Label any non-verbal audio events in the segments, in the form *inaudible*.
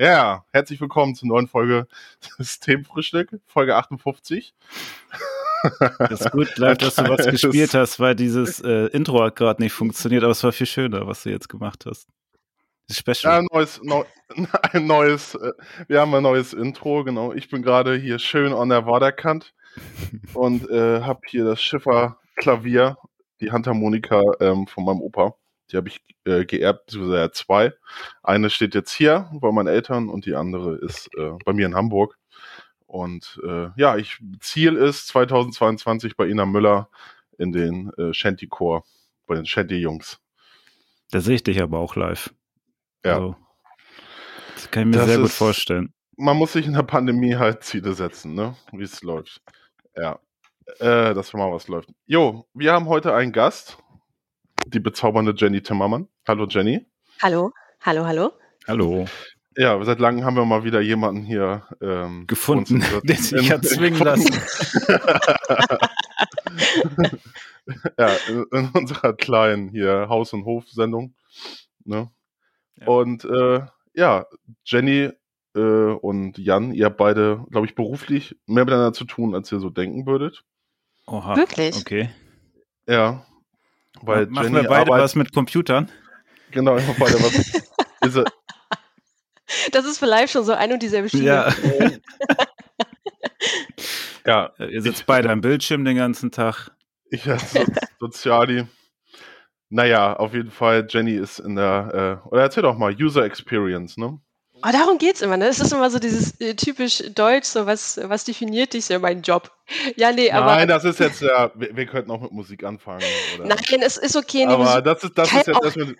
Ja, herzlich willkommen zur neuen Folge *laughs* Systemfrühstück, Folge 58. Das ist gut, live, dass du was *laughs* gespielt hast, weil dieses äh, Intro hat gerade nicht funktioniert, aber es war viel schöner, was du jetzt gemacht hast. Special. Ja, ein neues, neu, *laughs* ein neues, äh, wir haben ein neues Intro, genau. Ich bin gerade hier schön an der Waderkant und äh, habe hier das Schifferklavier, die Handharmonika ähm, von meinem Opa. Die habe ich äh, geerbt, beziehungsweise zwei. Eine steht jetzt hier bei meinen Eltern und die andere ist äh, bei mir in Hamburg. Und äh, ja, ich, Ziel ist 2022 bei Ina Müller in den äh, Shanty-Chor, bei den Shanty-Jungs. Da sehe ich dich aber auch live. Ja. Also, das kann ich mir das sehr ist, gut vorstellen. Man muss sich in der Pandemie halt Ziele setzen, ne? Wie es läuft. Ja. Äh, dass mal was läuft. Jo, wir haben heute einen Gast die bezaubernde Jenny Timmermann. Hallo Jenny. Hallo, hallo, hallo. Hallo. Ja, seit langem haben wir mal wieder jemanden hier ähm, gefunden, *laughs* der sich hat zwingen lassen. *laughs* ja, in, in, unserer kleinen hier Haus- und Hof-Sendung. Ne? Ja. Und äh, ja, Jenny äh, und Jan, ihr habt beide, glaube ich, beruflich mehr miteinander zu tun, als ihr so denken würdet. Oha. Wirklich? Okay. Ja, weil Machen Jenny wir beide was mit Computern? Genau, ich mache beide was. *laughs* ist das ist vielleicht schon so ein und dieselbe Schiene. Ja. *laughs* ja. Ihr sitzt beide am Bildschirm den ganzen Tag. Ich als so, Soziali. Naja, auf jeden Fall, Jenny ist in der, äh, oder erzähl doch mal, User Experience, ne? Oh, darum geht's immer, ne? Es ist immer so dieses äh, typisch Deutsch, so was, was definiert dich so mein Job? *laughs* Ja, nee, aber. Nein, das ist jetzt ja, wir, wir könnten auch mit Musik anfangen. Oder? Nein, es ist okay. Nee, aber das ist, das ist jetzt erstmal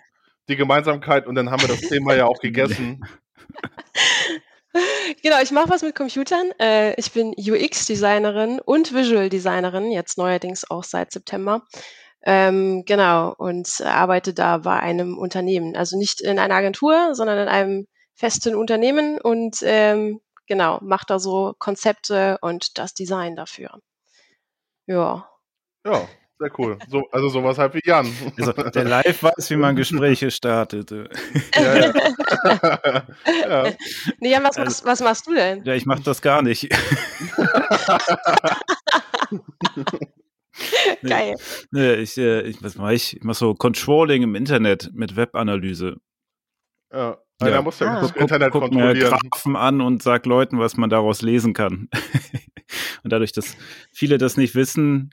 die Gemeinsamkeit und dann haben wir das Thema ja auch *laughs* gegessen. genau, ich mache was mit Computern. Äh, ich bin UX-Designerin und Visual-Designerin, jetzt neuerdings auch seit September. Ähm, genau, und arbeite da bei einem Unternehmen. Also nicht in einer Agentur, sondern in einem festen Unternehmen und ähm, genau, macht da so Konzepte und das Design dafür. Ja. Ja, sehr cool. So, also sowas halt wie Jan. Also, der live weiß, wie man Gespräche startet. *laughs* Ja, ja. ja. Nee, Jan, was, also, was, machst du denn? Ja, ich mach das gar nicht. *laughs* Geil. Nee, ich, äh, ich, was mache ich? Ich mache so Controlling im Internet mit Webanalyse. Ja. Ja. Da muss ja ah. das Internet guck, guck kontrollieren. Mir Graphen an und sag Leuten, was man daraus lesen kann. *laughs* und dadurch, dass viele das nicht wissen,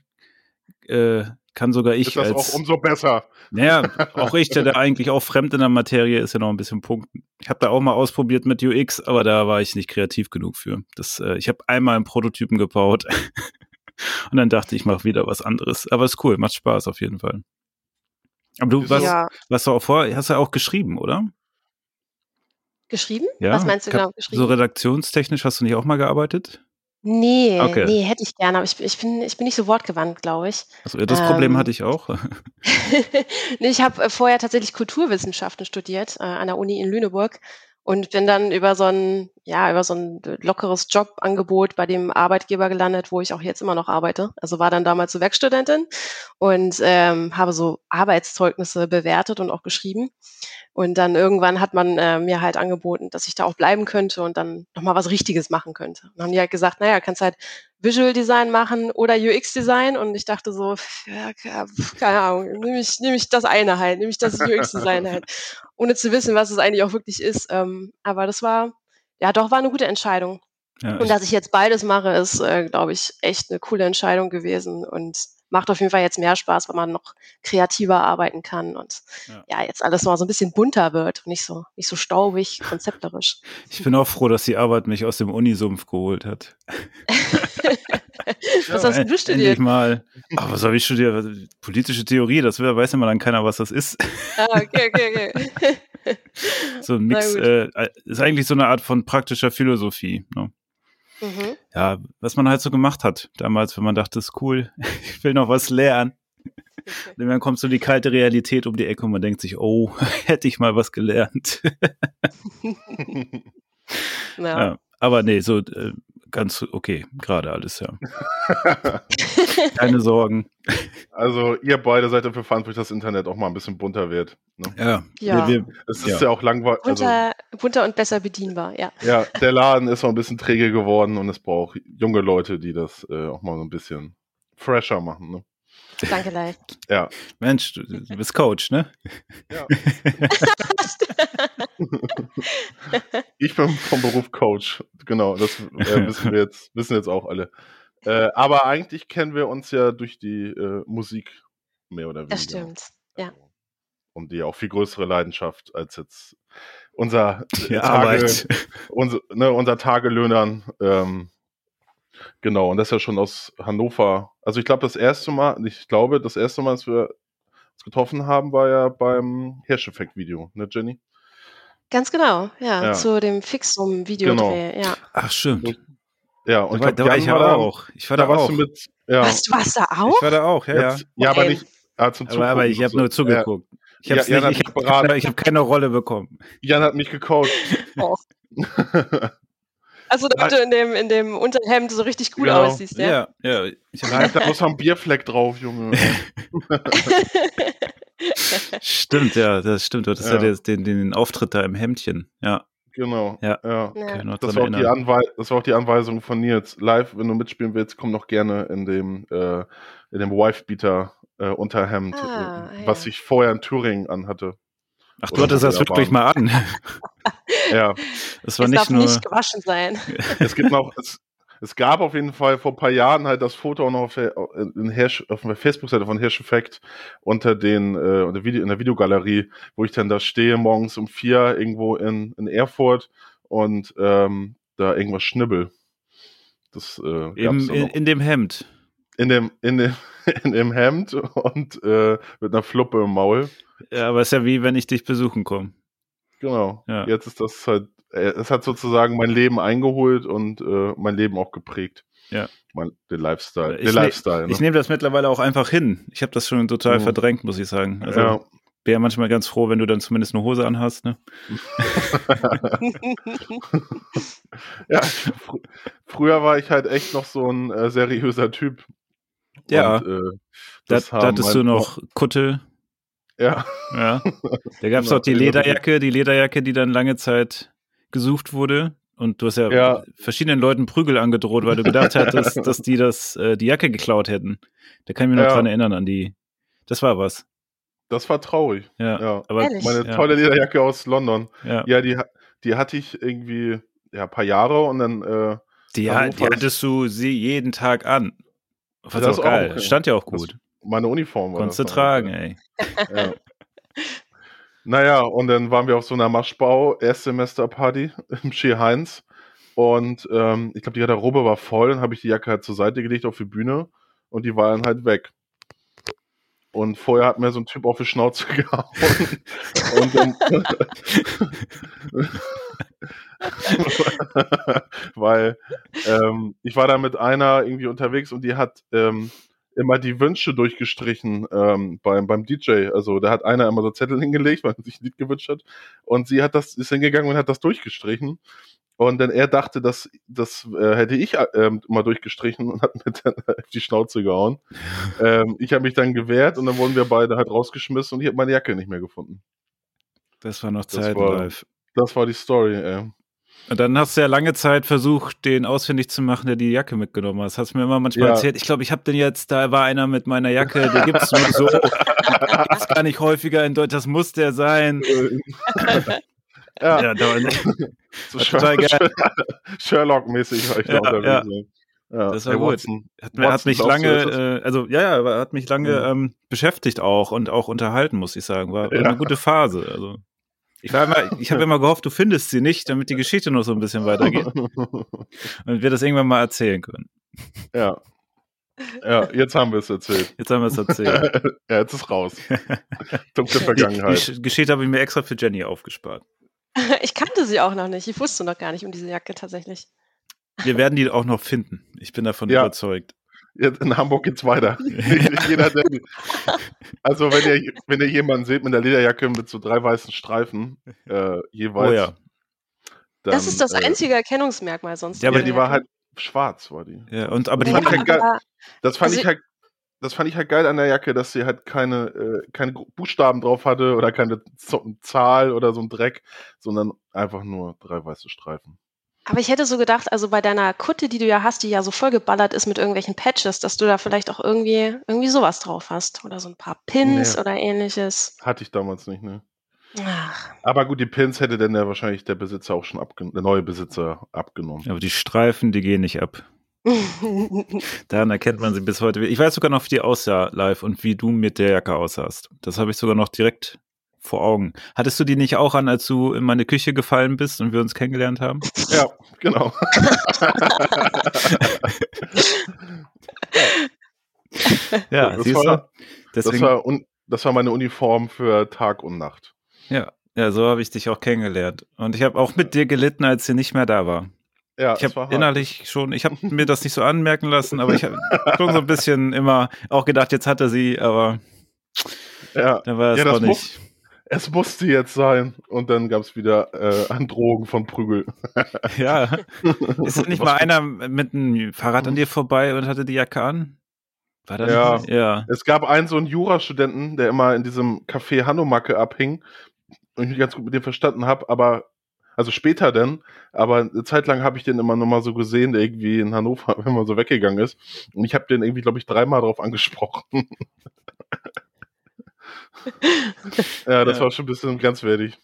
äh, kann sogar ich. Ist das als, auch umso besser. Naja, *laughs* auch ich, der, der eigentlich auch fremd in der Materie ist, ja noch ein bisschen punkten. Ich habe da auch mal ausprobiert mit UX, aber da war ich nicht kreativ genug für. Das, äh, ich habe einmal einen Prototypen gebaut *laughs* und dann dachte ich, ich mache wieder was anderes. Aber ist cool, macht Spaß auf jeden Fall. Aber du, was, ja. was du auch vor, hast du ja auch geschrieben, oder? Geschrieben? Ja, Was meinst du genau geschrieben? So redaktionstechnisch hast du nicht auch mal gearbeitet? Nee, okay. nee, hätte ich gerne, aber ich, ich, bin, ich bin nicht so wortgewandt, glaube ich. Also, das ähm, Problem hatte ich auch. *laughs* nee, ich habe äh, vorher tatsächlich Kulturwissenschaften studiert äh, an der Uni in Lüneburg und bin dann über so ein, ja, über so ein lockeres Jobangebot bei dem Arbeitgeber gelandet, wo ich auch jetzt immer noch arbeite. Also war dann damals so Werkstudentin und ähm, habe so Arbeitszeugnisse bewertet und auch geschrieben. Und dann irgendwann hat man äh, mir halt angeboten, dass ich da auch bleiben könnte und dann nochmal was Richtiges machen könnte. Und dann haben die halt gesagt, naja, kannst halt Visual Design machen oder UX Design. Und ich dachte so, ja, keine Ahnung, nehme ich, nehm ich das eine halt, nehme ich das UX Design halt, ohne zu wissen, was es eigentlich auch wirklich ist. Ähm, aber das war, ja, doch war eine gute Entscheidung. Ja, und dass ich jetzt beides mache, ist, äh, glaube ich, echt eine coole Entscheidung gewesen. Und macht auf jeden Fall jetzt mehr Spaß, weil man noch kreativer arbeiten kann und ja, ja jetzt alles mal so ein bisschen bunter wird und nicht so, nicht so staubig, *laughs* konzepterisch. Ich bin auch froh, dass die Arbeit mich aus dem Unisumpf geholt hat. *laughs* was hast du studiert? Endlich mal. Ach, was habe ich studiert? Politische Theorie, das weiß immer dann keiner, was das ist. Ah, okay, okay, okay. *laughs* *laughs* so ein Mix, äh, ist eigentlich so eine Art von praktischer Philosophie. Ne? Mhm. Ja, was man halt so gemacht hat damals, wenn man dachte, ist cool, *laughs* ich will noch was lernen. Und dann kommt so die kalte Realität um die Ecke und man denkt sich, oh, *laughs* hätte ich mal was gelernt. ja. ja. Aber nee, so äh, ganz okay, gerade alles, ja. *laughs* Keine Sorgen. Also ihr beide seid dafür verantwortlich, dass das Internet auch mal ein bisschen bunter wird. Ne? Ja. ja. Wir, wir, es ist ja, ja auch langweilig. Bunter, also, bunter und besser bedienbar, ja. Ja, der Laden ist noch ein bisschen träge geworden und es braucht junge Leute, die das äh, auch mal so ein bisschen fresher machen. Ne? Danke, Leif. Ja. Mensch, du, du bist Coach, ne? Ja. *laughs* ich bin vom Beruf Coach. Genau, das äh, wissen wir jetzt, wissen jetzt auch alle. Äh, aber eigentlich kennen wir uns ja durch die äh, Musik mehr oder weniger. Das stimmt, ja. Also, und die auch viel größere Leidenschaft als jetzt unser die Tage, Arbeit. Unser, ne, unser Tagelöhnern. Ähm, genau, und das ist ja schon aus Hannover. Also ich glaube, das erste Mal, ich glaube, das erste Mal, dass wir uns getroffen haben, war ja beim Hirscheffekt-Video, ne, Jenny? Ganz genau, ja, ja. zu dem Fixum-Video. Genau. Ja. Ach, stimmt. Ja, und da, ich, glaub, da war ich war auch. Ich war da, da auch. Mit, ja. Was, du warst da auch? Ich war da auch, ja, Jetzt, ja. Ja, aber nicht ah, zum aber, aber ich habe nur zugeguckt. Ich habe ja, hab, keine, hab keine Rolle bekommen. Jan hat mich gecoacht. Oh. *laughs* Also damit du in dem, in dem Unterhemd so richtig cool genau. aussiehst, ja? Ja, ja. Ich Nein, da muss ein Bierfleck drauf, Junge. *laughs* stimmt, ja, das stimmt. Du hattest ja, ja den, den Auftritt da im Hemdchen, ja. Genau. Ja. ja. Okay, das, war auch die das war auch die Anweisung von Nils. Live, wenn du mitspielen willst, komm noch gerne in dem, äh, in dem Wife-Beater äh, Unterhemd, ah, äh, was ja. ich vorher in Thüringen anhatte. Ach, du hattest das wirklich mal an. *laughs* ja. Das war es nicht darf nur. nicht gewaschen sein. *laughs* es gibt noch, es, es gab auf jeden Fall vor ein paar Jahren halt das Foto auch noch auf der, Hirsch, auf der Facebook-Seite von Hirsch Effect unter den, äh, in, der Video, in der Videogalerie, wo ich dann da stehe morgens um vier irgendwo in, in Erfurt und ähm, da irgendwas schnibbel. Das äh, Im, in, in dem Hemd. In dem, in dem, *laughs* in dem Hemd und äh, mit einer Fluppe im Maul. Ja, aber es ist ja wie, wenn ich dich besuchen komme. Genau. Ja. Jetzt ist das halt äh, es hat sozusagen mein Leben eingeholt und äh, mein Leben auch geprägt. Ja. Mein, den Lifestyle. Ich, den Lifestyle, ne? ich nehme das mittlerweile auch einfach hin. Ich habe das schon total mhm. verdrängt, muss ich sagen. Also ja. wäre manchmal ganz froh, wenn du dann zumindest eine Hose anhast, ne? *laughs* ja, fr früher war ich halt echt noch so ein äh, seriöser Typ. Ja. Und, äh, da, da hattest du noch Kutte. Ja. Ja. *laughs* Da gab es auch die Lederjacke, die Lederjacke, die dann lange Zeit gesucht wurde. Und du hast ja, ja, verschiedenen Leuten Prügel angedroht, weil du gedacht hattest, *laughs* dass die das, äh, die Jacke geklaut hätten. Da kann ich mich noch ja. dran erinnern an die. Das war was. Das war traurig. Ja. ja. Aber meine ja. tolle Lederjacke aus London. Ja, ja die, die hatte ich irgendwie ja, ein paar Jahre und dann. Äh, die, die hattest du sie jeden Tag an. Was das auch geil. Auch, Stand ja auch gut. Das meine Uniform war. Konntest du tragen, ey. Ja. *laughs* Naja, und dann waren wir auf so einer Maschbau, Erstsemester-Party im Ski Heinz. Und ähm, ich glaube, die Garderobe war voll. Dann habe ich die Jacke halt zur Seite gelegt auf die Bühne und die war dann halt weg. Und vorher hat mir so ein Typ auf die Schnauze *laughs* gehauen. und dann, *laughs* *laughs* weil ähm, ich war da mit einer irgendwie unterwegs und die hat ähm, immer die Wünsche durchgestrichen ähm, beim, beim DJ. Also da hat einer immer so Zettel hingelegt, weil er sich ein Lied gewünscht hat. Und sie hat das, ist hingegangen und hat das durchgestrichen. Und dann er dachte, dass das äh, hätte ich äh, mal durchgestrichen und hat mir dann auf *laughs* die Schnauze gehauen. ähm, ich habe mich dann gewehrt und dann wurden wir beide halt rausgeschmissen und ich habe meine Jacke nicht mehr gefunden. Das war noch Zeit live. Das war die Story, ey. Und dann hast du ja lange Zeit versucht, den ausfindig zu machen, der die Jacke mitgenommen hat. Das hast du mir immer manchmal ja. erzählt. Ich glaube, ich habe den jetzt, da war einer mit meiner Jacke, der gibt es nur so. gibt's gar nicht häufiger in Deutschland, das muss der sein. *laughs* ja, ja da, so Sherlock-mäßig war ich ja, da unterwegs. Ja. Ja, das war hey, gut. Watson. Hat, Watson, hat mich lange, äh, also ja, ja, aber hat mich lange ja. ähm, beschäftigt auch und auch unterhalten, muss ich sagen. War, war ja. eine gute Phase. Also. Ich, ich habe *laughs* immer gehofft, du findest sie nicht, damit die Geschichte noch so ein bisschen weitergeht. *laughs* Und wir das irgendwann mal erzählen können. Ja. Ja, jetzt haben wir es erzählt. Jetzt haben wir es erzählt. *laughs* ja, jetzt ist raus. Dunkle Vergangenheit. Die, die Geschichte habe ich mir extra für Jenny aufgespart. Ich kannte sie auch noch nicht. Ich wusste noch gar nicht um diese Jacke tatsächlich. Wir werden die auch noch finden. Ich bin davon ja. überzeugt. In Hamburg geht's weiter. *laughs* Jeder, der, also wenn ihr, wenn ihr jemanden seht mit der Lederjacke mit so drei weißen Streifen äh, jeweils. Oh ja. Dann, das ist das äh, einzige Erkennungsmerkmal sonst. Ja, aber die war halt, Schwarz war die. Ja, und aber das die fand, ich halt geil, das fand also ich halt das fand ich halt geil an der Jacke, dass sie halt keine, äh, keine Buchstaben drauf hatte oder keine Z Zahl oder so ein Dreck, sondern einfach nur drei weiße Streifen. Aber ich hätte so gedacht, also bei deiner Kutte, die du ja hast, die ja so vollgeballert ist mit irgendwelchen Patches, dass du da vielleicht auch irgendwie, irgendwie sowas drauf hast. Oder so ein paar Pins Nee. oder ähnliches. Hatte ich damals nicht, ne? Ach. Aber gut, die Pins hätte dann ja wahrscheinlich der Besitzer auch schon abgenommen, der neue Besitzer abgenommen. aber die Streifen, die gehen nicht ab. *laughs* Daran erkennt man sie bis heute. Ich weiß sogar noch, wie die aussah live und wie du mit der Jacke aussahst. Das habe ich sogar noch direkt vor Augen. Hattest du die nicht auch an, als du in meine Küche gefallen bist und wir uns kennengelernt haben? *laughs* Ja, genau. *laughs* Ja, das, siehst war, du? das, Deswegen, war un, das war meine Uniform für Tag und Nacht. ja, ja, so habe ich dich auch kennengelernt. Und ich habe auch mit dir gelitten, als sie nicht mehr da war. Ja, Ich habe innerlich schon, ich habe *laughs* mir das nicht so anmerken lassen, aber ich habe schon so ein bisschen immer auch gedacht, jetzt hat er sie, aber Ja, dann war es Ja, das doch nicht. Es musste jetzt sein. Und dann gab es wieder äh, Androhung von Prügel. *laughs* Ja. Ist denn nicht Was mal einer mit einem Fahrrad an dir vorbei und hatte die Jacke an? War das Ja. nicht? Ja. Es gab einen so einen Jurastudenten, der immer in diesem Café Hanomacke abhing und ich mich ganz gut mit dem verstanden habe, aber also später dann, aber eine Zeit lang habe ich den immer nur mal so gesehen, der irgendwie in Hannover *laughs* wenn man so weggegangen ist und ich habe den irgendwie glaube ich dreimal drauf angesprochen. *laughs* ja, das Ja. war schon ein bisschen grenzwertig.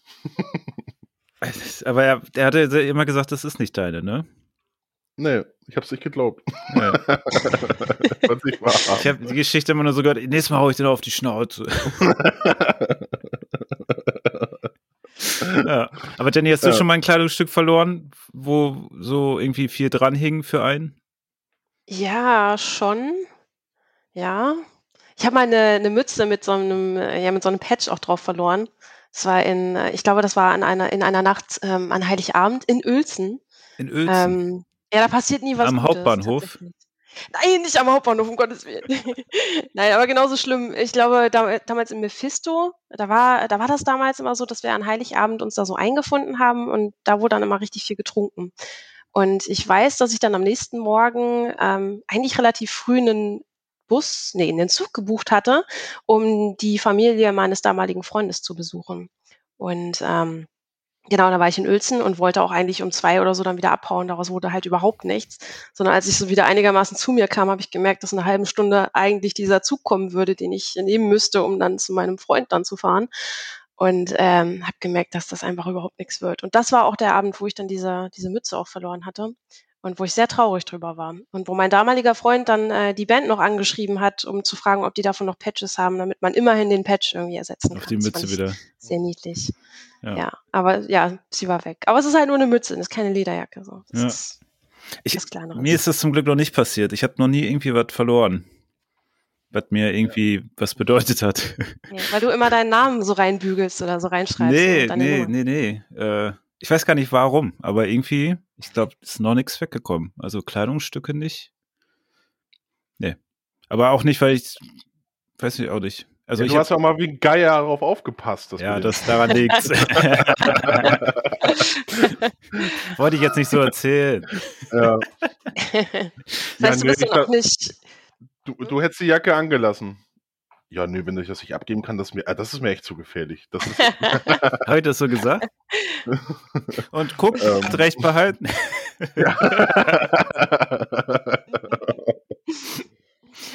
Aber er, er hatte immer gesagt, das ist nicht deine, ne? Nee, ich hab's nicht geglaubt. Ja. *laughs* Was nicht wahr. Ich habe die Geschichte immer nur so gehört, nächstes Mal hau ich den auf die Schnauze. *laughs* ja. Aber Jenny, hast du Ja. schon mal ein Kleidungsstück verloren, wo so irgendwie viel dran hing für einen? Ja, schon. Ja. Ich habe mal eine, eine Mütze mit so einem, äh, ja, mit so einem Patch auch drauf verloren. Das war in, äh, ich glaube, das war an einer, in einer Nacht ähm, an Heiligabend in Uelzen. In Uelzen. Ähm, ja, da passiert nie was Am Gutes, Hauptbahnhof? Nein, nicht am Hauptbahnhof, um Gottes Willen. *laughs* Nein, aber genauso schlimm. Ich glaube, da, damals in Mephisto, da war, da war das damals immer so, dass wir an Heiligabend uns da so eingefunden haben und da wurde dann immer richtig viel getrunken. Und ich weiß, dass ich dann am nächsten Morgen ähm, eigentlich relativ früh einen Bus, nee, einen Zug gebucht hatte, um die Familie meines damaligen Freundes zu besuchen. Und ähm, Genau, da war ich in Uelzen und wollte auch eigentlich um zwei oder so dann wieder abhauen. Daraus wurde halt überhaupt nichts. Sondern als ich so wieder einigermaßen zu mir kam, habe ich gemerkt, dass in einer halben Stunde eigentlich dieser Zug kommen würde, den ich nehmen müsste, um dann zu meinem Freund dann zu fahren. Und ähm, habe gemerkt, dass das einfach überhaupt nichts wird. Und das war auch der Abend, wo ich dann diese, diese Mütze auch verloren hatte. Und wo ich sehr traurig drüber war. Und wo mein damaliger Freund dann äh, die Band noch angeschrieben hat, um zu fragen, ob die davon noch Patches haben, damit man immerhin den Patch irgendwie ersetzen kann. auf die Mütze wieder. Sehr niedlich. Ja. Ja. aber ja, sie war weg. Aber es ist halt nur eine Mütze, das ist keine Lederjacke. So. Das Ja. ist Ich, mir ist das zum Glück noch nicht passiert. Ich habe noch nie irgendwie was verloren, was mir irgendwie was bedeutet hat. Ja, weil du immer deinen Namen so reinbügelst oder so reinschreibst. nee, nee, nee, nee, Äh, ich weiß gar nicht warum, aber irgendwie, ich glaube, ist noch nichts weggekommen. Also Kleidungsstücke nicht. Nee. Aber auch nicht, weil ich, weiß nicht, auch nicht. Also ja, ich du hast ja auch mal wie ein Geier darauf aufgepasst. dass ja, du das daran liegt's. *laughs* *laughs* Wollte ich jetzt nicht so erzählen. ja, das *laughs* Ja, heißt, du nee, bist ich auch glaub- nicht. du, du hättest die Jacke angelassen. Ja, nö, wenn ich das nicht abgeben kann, das, ist mir, ah, das ist mir echt zu gefährlich. Das ist, *laughs* Habe ich das so gesagt? *laughs* Und guck, Ähm. hat recht behalten. *laughs*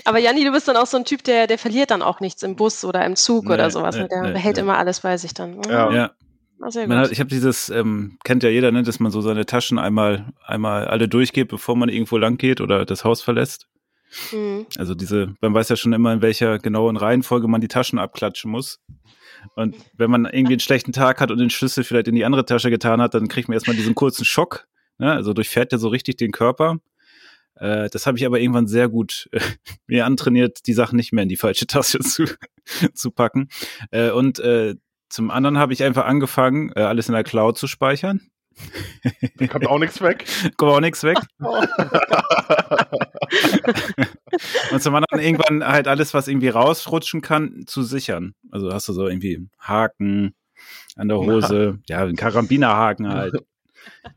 Aber Janni, du bist dann auch so ein Typ, der, der verliert dann auch nichts im Bus oder im Zug Nee, oder sowas. nee, ne? der nee, behält nee. immer alles bei sich dann. Ja. Ja. Man gut. hat, ich habe dieses, ähm, kennt ja jeder, ne, dass man so seine Taschen einmal, einmal alle durchgeht, bevor man irgendwo lang geht oder das Haus verlässt. Mhm. Also diese, man weiß ja schon immer, in welcher genauen Reihenfolge man die Taschen abklatschen muss. Und wenn man irgendwie einen schlechten Tag hat und den Schlüssel vielleicht in die andere Tasche getan hat, dann kriegt man erstmal diesen kurzen Schock. Ne? Also durchfährt ja so richtig den Körper. Äh, das habe ich aber irgendwann sehr gut äh, *laughs* mir antrainiert, die Sachen nicht mehr in die falsche Tasche *laughs* zu, zu packen. Äh, und äh, zum anderen habe ich einfach angefangen, äh, alles in der Cloud zu speichern. Kommt auch nichts weg. *laughs* Kommt auch nichts weg. *laughs* Und zum anderen irgendwann halt alles, was irgendwie rausrutschen kann, zu sichern. Also hast du so irgendwie Haken an der Hose, ja, einen Karabinerhaken halt.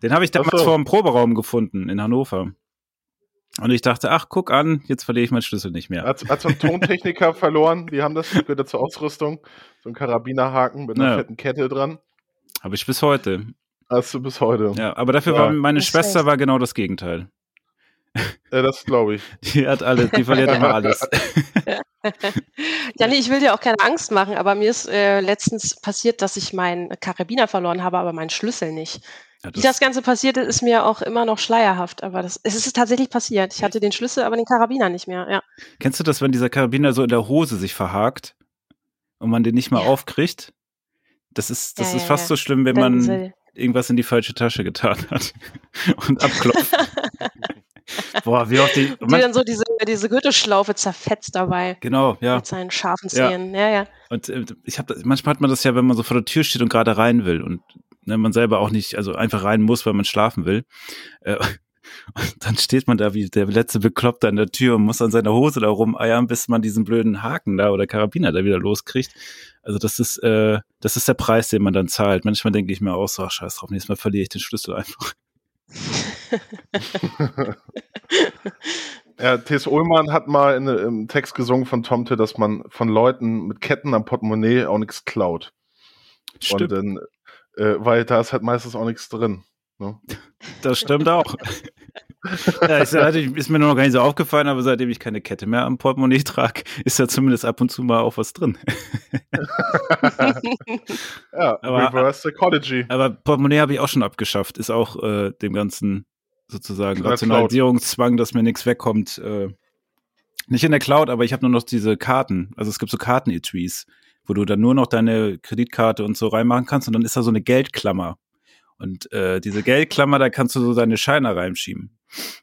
Den habe ich damals so. vor dem Proberaum gefunden in Hannover. Und ich dachte, ach, guck an, jetzt verliere ich meinen Schlüssel nicht mehr. Hat, hat so ein Tontechniker *laughs* verloren, die haben das, gehört zur Ausrüstung. So ein Karabinerhaken mit einer ja. fetten Kette dran. Habe ich bis heute. Hast du bis heute. Ja, aber dafür ja. war meine das Schwester war genau das Gegenteil. Ja, das glaube ich. *laughs* Die hat alles, die verliert immer alles. *laughs* *laughs* ja, nee, ich will dir auch keine Angst machen, aber mir ist äh, letztens passiert, dass ich meinen Karabiner verloren habe, aber meinen Schlüssel nicht. Ja, das Wie das Ganze passierte, ist mir auch immer noch schleierhaft, aber das, es ist tatsächlich passiert. Ich hatte den Schlüssel, aber den Karabiner nicht mehr, ja. Kennst du das, wenn dieser Karabiner so in der Hose sich verhakt und man den nicht mal ja. aufkriegt? Das ist, das ja, ist fast so schlimm, wenn man irgendwas in die falsche Tasche getan hat *laughs* und abklopft. Boah, wie oft die. Die dann so diese, diese Gürtelschlaufe zerfetzt dabei. Genau, ja. Mit seinen scharfen Zähnen. Ja, ja. ja. Und äh, ich habe manchmal hat man das ja, wenn man so vor der Tür steht und gerade rein will und ne, man selber auch nicht, also einfach rein muss, weil man schlafen will. Äh, und dann steht man da wie der letzte Bekloppte an der Tür und muss an seiner Hose da rumeiern, bis man diesen blöden Haken da oder Karabiner da wieder loskriegt. Also das ist, äh, das ist der Preis, den man dann zahlt. Manchmal denke ich mir auch so, ach, scheiß drauf, nächstes Mal verliere ich den Schlüssel einfach. *laughs* ja, T.S. Ullmann hat mal in, im Text gesungen von Tomte, dass man von Leuten mit Ketten am Portemonnaie auch nichts klaut. Stimmt. Und dann äh, weil da ist halt meistens auch nichts drin. Ne? Das stimmt auch. *laughs* ja, ist, ist, mir noch gar nicht so aufgefallen, aber seitdem ich keine Kette mehr am Portemonnaie trage, ist da zumindest ab und zu mal auch was drin. *laughs* ja, aber, Reverse Psychology. Aber Portemonnaie habe ich auch schon abgeschafft. Ist auch äh, dem ganzen sozusagen Rationalisierungszwang, dass mir nichts wegkommt. Äh, nicht in der Cloud, aber ich habe nur noch diese Karten. Also es gibt so Karten-Etuis wo du dann nur noch deine Kreditkarte und so reinmachen kannst und dann ist da so eine Geldklammer. Und äh, diese Geldklammer, da kannst du so deine Scheine reinschieben.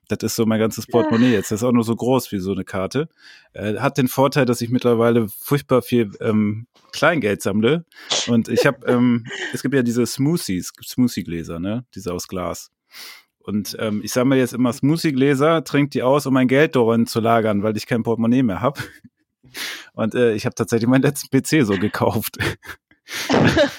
Das ist so mein ganzes Portemonnaie jetzt. Das ist auch nur so groß wie so eine Karte. Äh, hat den Vorteil, dass ich mittlerweile furchtbar viel ähm, Kleingeld sammle. Und ich habe, ähm, *laughs* es gibt ja diese Smoothies, Smoothie-Gläser, ne? Diese aus Glas. Und ähm, ich sammle jetzt immer Smoothie-Gläser, trinke die aus, um mein Geld darin zu lagern, weil ich kein Portemonnaie mehr habe. Und äh, ich habe tatsächlich meinen letzten PC so gekauft.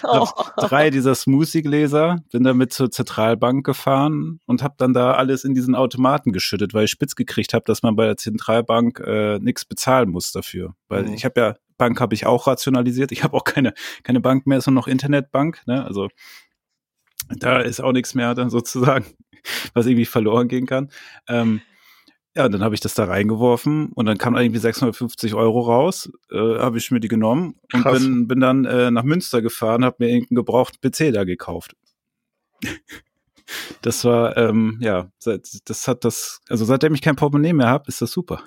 Oh. *laughs* drei dieser Smoothie-Gläser, bin damit zur Zentralbank gefahren und habe dann da alles in diesen Automaten geschüttet, weil ich spitz gekriegt habe, dass man bei der Zentralbank äh, nichts bezahlen muss dafür. Weil mhm. ich habe ja, Bank habe ich auch rationalisiert. Ich habe auch keine, keine Bank mehr, sondern noch Internetbank. Ne? Also da ist auch nichts mehr dann sozusagen, *laughs* was irgendwie verloren gehen kann. Ähm, ja, dann habe ich das da reingeworfen und dann kam irgendwie 650 Euro raus, äh, habe ich mir die genommen und bin, bin dann äh, nach Münster gefahren, habe mir irgendeinen gebrauchten PC da gekauft. das war, ähm, ja, das hat das, also seitdem ich kein Portemonnaie mehr habe, ist das super.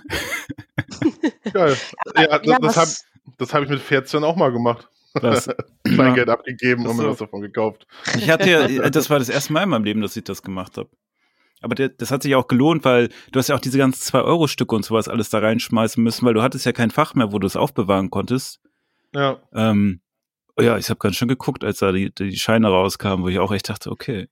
Geil. Ja, das, das habe das hab ich mit 14 auch mal gemacht. Was? *laughs* Kleingeld abgegeben und mir was davon gekauft. Ich hatte ja, das war das erste Mal in meinem Leben, dass ich das gemacht habe. Aber der, das hat sich auch gelohnt, weil du hast ja auch diese ganzen 2-Euro-Stücke und sowas alles da reinschmeißen müssen, weil du hattest ja kein Fach mehr, wo du es aufbewahren konntest. Ja. Ähm, ja, ich habe ganz schön geguckt, als da die, die Scheine rauskamen, wo ich auch echt dachte, okay.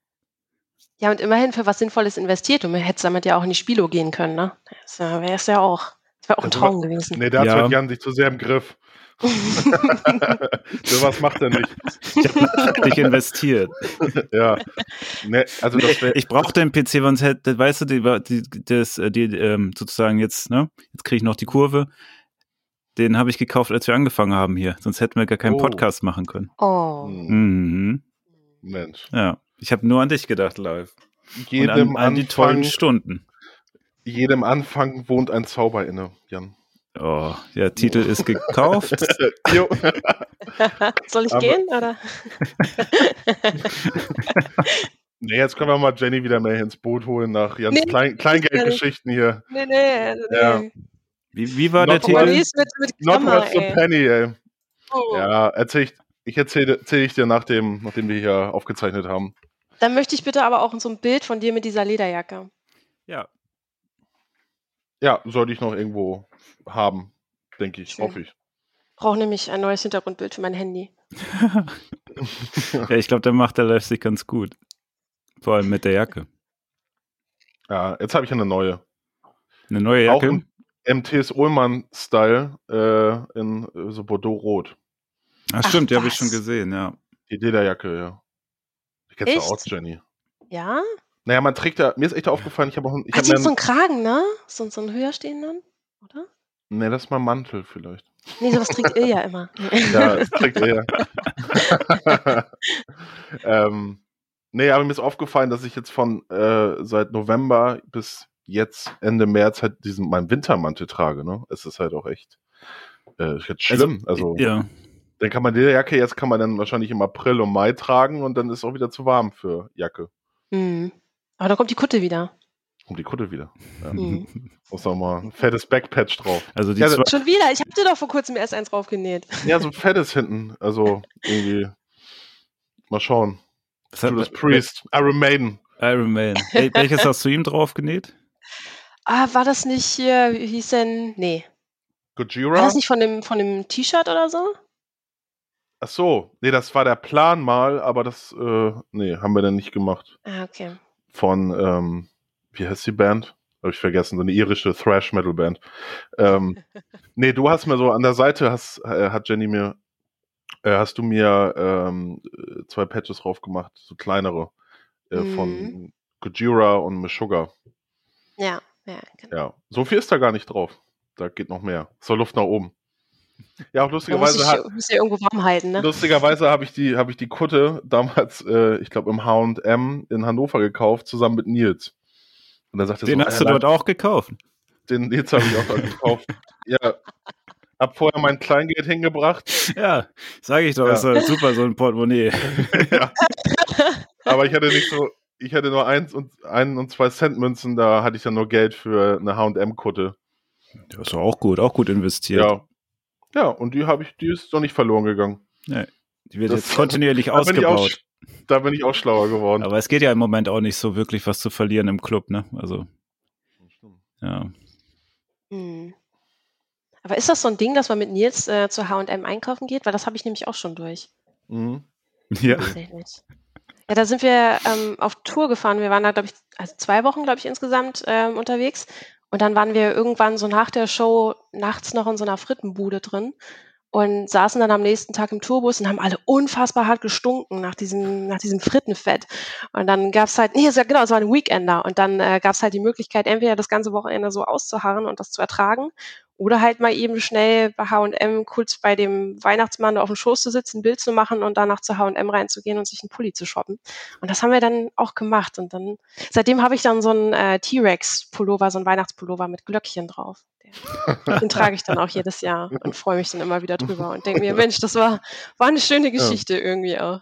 Ja, und immerhin für was Sinnvolles investiert und man hätte damit ja auch in die Spilo gehen können, ne? Das wäre es ja auch. Das wäre auch ein Traum gewesen. Nee, da hat ja. Jan sich zu sehr im Griff. *laughs* so was macht er nicht. Ich habe nicht investiert. ja. Nee, also das ich brauchte einen PC, sonst hätte, weißt du, die, die, das, äh, die, ähm, sozusagen jetzt, ne? Jetzt kriege ich noch die Kurve. Den habe ich gekauft, als wir angefangen haben hier. Sonst hätten wir gar keinen oh. Podcast machen können. Oh. Mhm. Mensch. Ja. Ich habe nur an dich gedacht live. Jedem Und an, an die tollen Stunden. Jedem Anfang wohnt ein Zauber inne, Jan. Oh, ja, Titel ist gekauft. *laughs* *laughs* Soll ich Aber gehen, oder? *laughs* nee, jetzt können wir mal Jenny wieder mehr ins Boot holen nach Jans nee, Klein Kleingeldgeschichten hier. Nee, nee, also ja. Wie, wie war Not der Titel? Mit, mit Klammer, Not worth a penny, ey. Oh. Ja, erzähl ich, ich erzähle erzähl ich dir, nachdem, nachdem wir hier aufgezeichnet haben. Dann möchte ich bitte aber auch so ein Bild von dir mit dieser Lederjacke. Ja. Ja, sollte ich noch irgendwo haben, denke ich, Schön. hoffe ich. Brauche nämlich ein neues Hintergrundbild für mein Handy. *laughs* ja, ich glaube, der macht der Live sich ganz gut. Vor allem mit der Jacke. Ja, jetzt habe ich eine neue. Eine neue Jacke? Auch im MTS Ullmann-Style äh, in äh, so Bordeaux-Rot. Ach, stimmt, die habe ich schon gesehen, ja. Die Lederjacke, ja. Die kennst du auch, Jenny. Ja? Naja, man trägt da, mir ist echt aufgefallen, ich habe auch ich Hat hab so einen Kragen, ne? So, so einen höher stehenden, oder? Ne, das ist mal Mantel vielleicht. Nee, sowas trägt ihr ja immer. *laughs* ja, das trägt ihr. *laughs* ähm, nee, aber mir ist aufgefallen, dass ich jetzt von äh, seit November bis jetzt Ende März halt diesen meinen Wintermantel trage, ne? Es ist halt auch echt, äh, jetzt schlimm. Also, also ja. dann kann man die Jacke jetzt kann man dann wahrscheinlich im April und Mai tragen und dann ist es auch wieder zu warm für Jacke. Mhm. Aber dann kommt die Kutte wieder. Kommt die Kutte wieder. Ja. Mhm. *laughs* Muss noch mal ein fettes Backpatch drauf. Also die ja, zwei Schon wieder, ich habe dir doch vor kurzem erst eins draufgenäht. *laughs* Ja, so ein fettes hinten. Also irgendwie. Mal schauen. Was hat- Judas Priest, Iron Maiden. Iron Man. *laughs* Wel- Welches hast du ihm draufgenäht? Ah, war das nicht hier, wie hieß denn, nee. War Gojira? das nicht von dem, von dem T-Shirt oder so? Ach so, nee, das war der Plan mal, aber das, äh, nee, haben wir dann nicht gemacht. Ah, okay. Von, ähm, wie heißt die Band? Habe ich vergessen, so eine irische Thrash-Metal-Band. Ähm, *laughs* nee, du hast mir so an der Seite, hast, äh, hat Jenny mir, äh, hast du mir ähm, äh, zwei Patches drauf gemacht, so kleinere, äh, Mhm. von Gojira und Meshuggah. Ja, ja, genau. Ja, so viel ist da gar nicht drauf. Da geht noch mehr. Zur Luft nach oben. Ja, auch lustigerweise sich, hat, muss ja irgendwo warm halten, ne? Lustigerweise habe ich die, habe ich die Kutte damals, äh, ich glaube im H&M in Hannover gekauft, zusammen mit Nils. Und dann sagte Den so, hast du dort auch gekauft. den Nils habe ich auch dort gekauft. *laughs* Ja, hab vorher mein Kleingeld hingebracht, Ja, sage ich doch, Ja. ist halt super, so ein Portemonnaie. *laughs* ja. aber ich hatte nicht so, ich hatte nur eins und ein und zwei Cent Münzen, da hatte ich dann nur Geld für eine H&M Kutte. Das ist doch auch gut, auch gut investiert. Ja, ja, und die habe ich, die ist doch nicht verloren gegangen. Die wird Das- jetzt kontinuierlich Da bin, ich auch, ausgebaut. da bin ich auch schlauer geworden. Aber es geht ja im Moment auch nicht so wirklich was zu verlieren im Club, ne? Also, ja. Hm. Aber ist das so ein Ding, dass man mit Nils äh, zu H&M einkaufen geht? Weil das habe ich nämlich auch schon durch. Mhm. Ja. Ja, da sind wir ähm, auf Tour gefahren. Wir waren da, glaube ich, also zwei Wochen, glaube ich, insgesamt ähm, unterwegs. Und dann waren wir irgendwann so nach der Show nachts noch in so einer Frittenbude drin und saßen dann am nächsten Tag im Tourbus und haben alle unfassbar hart gestunken nach diesem, nach diesem Frittenfett. Und dann gab's halt, nee, genau, es war ein Weekender. Und dann äh, gab's halt die Möglichkeit, entweder das ganze Wochenende so auszuharren und das zu ertragen oder halt mal eben schnell bei H&M kurz bei dem Weihnachtsmann auf dem Schoß zu sitzen, ein Bild zu machen und danach zu H&M reinzugehen und sich einen Pulli zu shoppen. Und das haben wir dann auch gemacht. Und dann, seitdem habe ich dann so einen äh, T-Rex-Pullover, so einen Weihnachtspullover mit Glöckchen drauf. *laughs* Den trage ich dann auch jedes Jahr und freue mich dann immer wieder drüber und denke mir, *laughs* Mensch, das war, war eine schöne Geschichte irgendwie auch.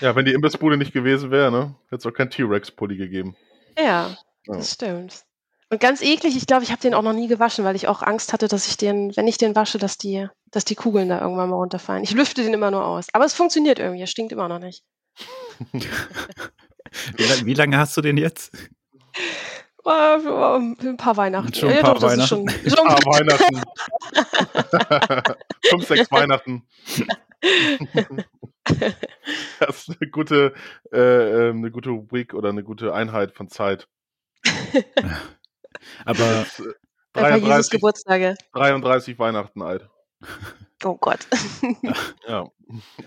Ja, wenn die Imbissbude nicht gewesen wäre, ne, hätte es auch kein T-Rex-Pulli gegeben. Ja, Ja. das stimmt. Und ganz eklig, ich glaube, ich habe den auch noch nie gewaschen, weil ich auch Angst hatte, dass ich den, wenn ich den wasche, dass die, dass die Kugeln da irgendwann mal runterfallen. Ich lüfte den immer nur aus. Aber es funktioniert irgendwie, es stinkt immer noch nicht. *laughs* Wie, lang- wie lange hast du den jetzt? Äh, ein paar Weihnachten. Schon ein Ja, paar doch, das ist schon, schon Ah, Weihnachten. *laughs* Fünf, sechs Weihnachten. *laughs* das ist eine gute, äh, ähm, eine gute Week oder eine gute Einheit von Zeit. Aber *laughs* Das, äh, ein paar 33, Jesus Geburtstage. 33 Weihnachten alt. Oh Gott. *laughs* Ja,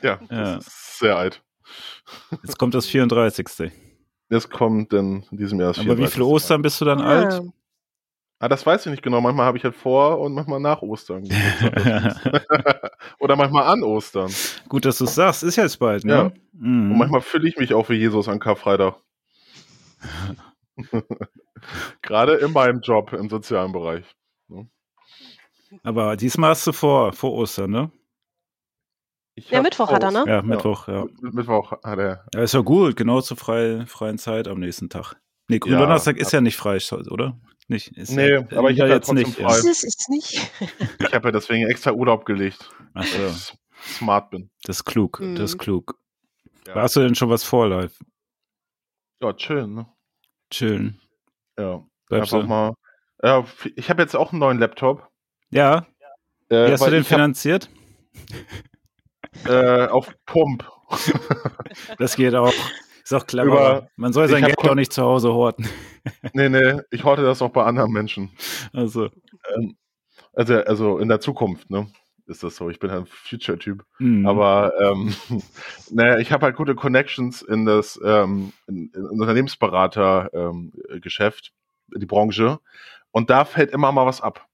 ja, das Ja. ist sehr alt. jetzt kommt das 34. Das kommt dann in diesem Jahr. das Aber wie 34. viele Ostern bist du dann Ah. alt? Ah, das weiß ich nicht genau. Manchmal habe ich halt vor und manchmal nach Ostern. *laughs* Oder manchmal an Ostern. Gut, dass du es sagst. Ist jetzt bald, ne? Ja. Mhm. Und manchmal fühle ich mich auch wie Jesus an Karfreitag. Gerade in meinem Job im sozialen Bereich. Aber diesmal hast du vor, vor Ostern, ne? Ich Ja, Mittwoch hat er, ne? Ja, Mittwoch, ja. M- Mittwoch hat er. Ja, ist ja gut, genau zur frei, freien Zeit am nächsten Tag. Nee, Ja, Gründonnerstag ist ja nicht frei, oder? Nicht, ist Nee, ja, aber ich ja hab ja jetzt nicht. frei. Ja. Ist es ist nicht. Ich habe ja deswegen extra Urlaub gelegt, Ach so, ich smart bin. das ist klug, Mhm. das ist klug. Ja, Hast du denn schon was vor, live? ja chillen, ne? Chillen. Ja. Bleibst Einfach du? mal. Ja, ich habe jetzt auch einen neuen Laptop. Ja, Äh, wie hast du den ich hab, finanziert? äh, auf Pump. *laughs* Das geht auch. Ist auch clever. Über- Man soll sein Geld auch nicht zu Hause horten. *laughs* nee, nee, ich horte das auch bei anderen Menschen. Also, Ähm, also, also in der Zukunft, ne? Ist das so. Ich bin halt ein Future-Typ. Mhm. Aber ähm, *laughs* naja, ich habe halt gute Connections in das ähm, in, in Unternehmensberater-Geschäft, ähm, die Branche. Und da fällt immer mal was ab.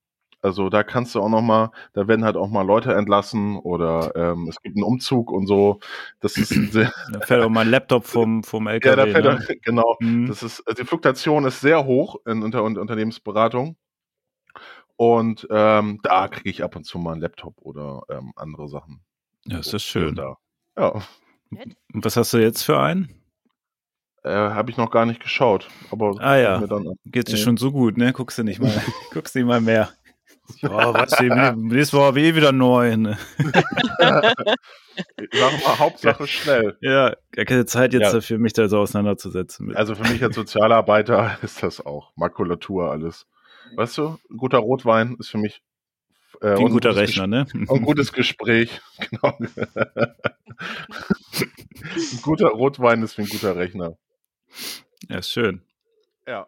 Also da kannst du auch noch mal, da werden halt auch mal Leute entlassen oder ähm, es gibt einen Umzug und so. Das ist *clears throat* sehr da fällt auch mal ein Laptop vom vom LKW. Ja, da fällt ne? auch, *laughs* genau. Mhm. Das ist also die Fluktuation ist sehr hoch in unter, Unternehmensberatung. Und ähm, da kriege ich ab und zu mal einen Laptop oder ähm, andere Sachen. Ja, ist das schön. Da. Ja. Und was hast du jetzt für einen? Äh, Habe ich noch gar nicht geschaut. Aber ah ja, geht dir ja. schon so gut, ne? Guckst du nicht mal, *laughs* *laughs* guckst nicht mal mehr. Ja, was, *laughs* nächstes Mal eh wieder neu. Ne? Sag mal, Hauptsache schnell. Ja, gar keine Zeit jetzt ja. dafür, mich da so auseinanderzusetzen. Mit. Also für mich als Sozialarbeiter ist das auch Makulatur alles. Weißt du, ein guter Rotwein ist für mich äh, ein guter Rechner, ne? Ein gutes Gespräch, *laughs* genau. ein guter Rotwein ist wie ein guter Rechner. Ja, ist schön. Ja.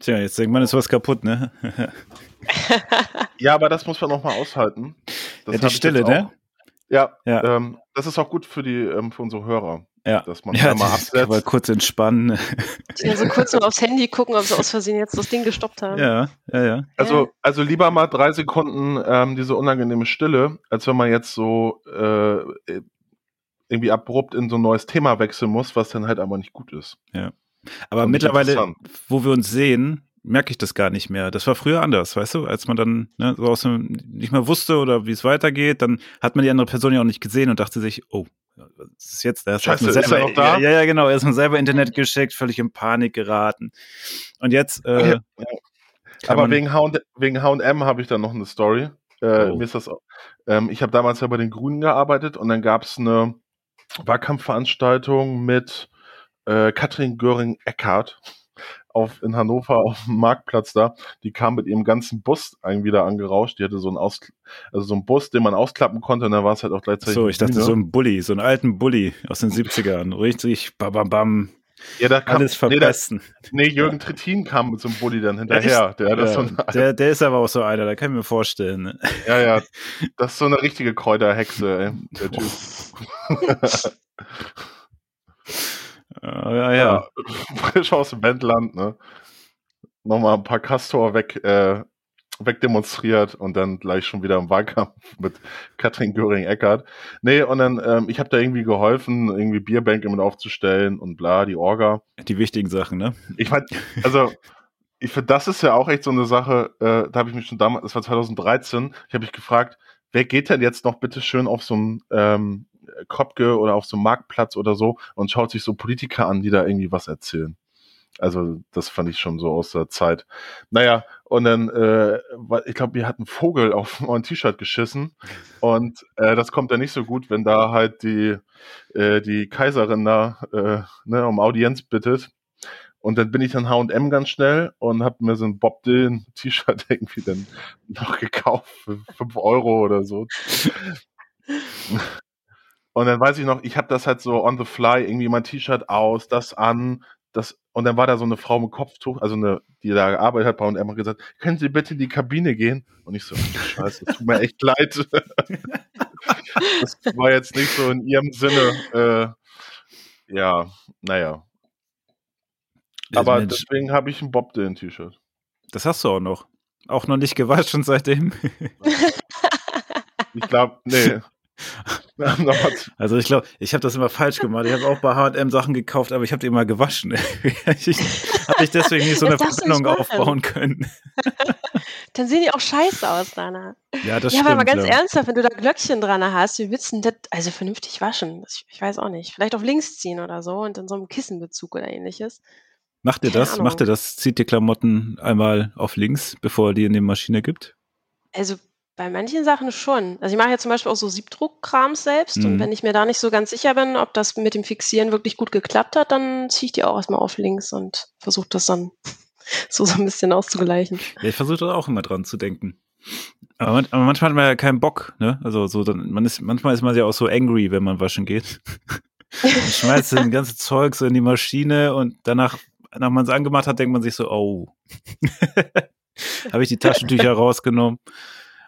Tja, jetzt denkt man, ist was kaputt, ne? *laughs* ja, aber das muss man noch mal aushalten. Das ja, die Stille, ne? Ja, ja. Ähm, das ist auch gut für die ähm, für unsere Hörer. Ja, dass man ja, mal absetzt. Aber kurz entspannen. Ja, so kurz nur aufs Handy gucken, ob sie aus Versehen jetzt das Ding gestoppt haben. Ja, ja, ja. Also, also lieber mal drei Sekunden ähm, diese unangenehme Stille, als wenn man jetzt so äh, irgendwie abrupt in so ein neues Thema wechseln muss, was dann halt aber nicht gut ist. Ja. Aber mittlerweile, wo wir uns sehen, merke ich das gar nicht mehr. Das war früher anders, weißt du, als man dann ne, so aus dem, nicht mehr wusste oder wie es weitergeht, dann hat man die andere Person ja auch nicht gesehen und dachte sich, oh, was ist jetzt? Der Scheiße, selber, ist er noch da? Ja, ja, genau. Er ist mir selber Internet geschickt, völlig in Panik geraten. Und jetzt. Äh, ja. Aber wegen H&M habe ich da noch eine Story. Äh, oh. Mir ist das. Ähm, ich habe damals ja bei den Grünen gearbeitet und dann gab es eine Wahlkampfveranstaltung mit äh, Katrin Göring-Eckardt auf, in Hannover *laughs* auf dem Marktplatz da, die kam mit ihrem ganzen Bus irgendwie da angerauscht. Die hatte so einen Aus, also so einen Bus, den man ausklappen konnte und da war es halt auch gleichzeitig. So, ich dachte Bühne. so ein Bulli, so einen alten Bulli aus den 70ern. Richtig, bam, bam, bam. Ja, da kam, Alles verpesten. Nee, nee, Jürgen Trittin kam mit so einem Bulli dann hinterher. Der, ja, so der, der, ist aber auch so einer, da kann ich mir vorstellen. Ja, ja, *laughs* das ist so eine richtige Kräuterhexe, ey, der Typ. *laughs* Ja, ja, ja. *laughs* Frisch aus dem Wendland, ne? Nochmal ein paar Castor weg, äh, wegdemonstriert und dann gleich schon wieder im Wahlkampf *laughs* mit Katrin Göring-Eckert. Nee, und dann, ähm, ich habe da irgendwie geholfen, irgendwie Bierbänke mit aufzustellen und bla, die Orga. Die wichtigen Sachen, ne? Ich meine, also, ich finde, das ist ja auch echt so eine Sache, äh, da habe ich mich schon damals, das war 2013, ich habe mich gefragt, wer geht denn jetzt noch bitte schön auf so ein ähm, Kopke oder auf so einem Marktplatz oder so und schaut sich so Politiker an, die da irgendwie was erzählen. Also das fand ich schon so aus der Zeit. Naja, und dann, äh, ich glaube, wir hatten Vogel *laughs* auf mein T-Shirt geschissen und äh, das kommt ja nicht so gut, wenn da halt die, äh, die Kaiserin da äh, ne, um Audienz bittet. Und dann bin ich dann H&M ganz schnell und habe mir so ein Bob Dylan *laughs* T-Shirt irgendwie dann noch gekauft für 5 Euro oder so. *laughs* Und dann weiß ich noch, ich habe das halt so on the fly, irgendwie mein T-Shirt aus, das an, das, und dann war da so eine Frau mit Kopftuch, also eine, die da gearbeitet hat bei und immer gesagt, können Sie bitte in die Kabine gehen? Und ich so, scheiße, tut mir echt leid. *laughs* das war jetzt nicht so in ihrem Sinne, äh, ja, naja. Aber Mensch. deswegen habe ich ein Bob Dylan T-Shirt. Das hast du auch noch. Auch noch nicht gewaschen seitdem. ich glaube, nee. *laughs* *laughs* also ich glaube, ich habe das immer falsch gemacht. Ich habe auch bei H&M Sachen gekauft, aber ich habe die immer gewaschen. *laughs* ich habe ich deswegen nicht so eine Verbindung aufbauen können. *laughs* Dann sehen die auch scheiße aus, Dana. Ja, das ja, stimmt. Ja, aber mal ganz ja. ernsthaft, wenn du da Glöckchen dran hast, wie willst du das also vernünftig waschen? Ich, ich, weiß auch nicht. Vielleicht auf links ziehen oder so und in so einem Kissenbezug oder ähnliches. Macht ihr das? Macht ihr das? Zieht ihr Klamotten einmal auf links, bevor ihr die in die Maschine gibt? Also bei manchen Sachen schon. Also ich mache ja zum Beispiel auch so Siebdruckkrams selbst mhm. und wenn ich mir da nicht so ganz sicher bin, ob das mit dem Fixieren wirklich gut geklappt hat, dann ziehe ich die auch erstmal auf links und versuche das dann *laughs* so, so ein bisschen auszugleichen. Ja, ich versuche da auch immer dran zu denken. Aber, man, aber, manchmal hat man ja keinen Bock, ne? Also so dann, man ist, manchmal ist man ja auch so angry, wenn man waschen geht. *laughs* man schmeißt das ganze Zeug so in die Maschine und danach nachdem man es angemacht hat, denkt man sich so, oh. *laughs* habe ich die Taschentücher rausgenommen,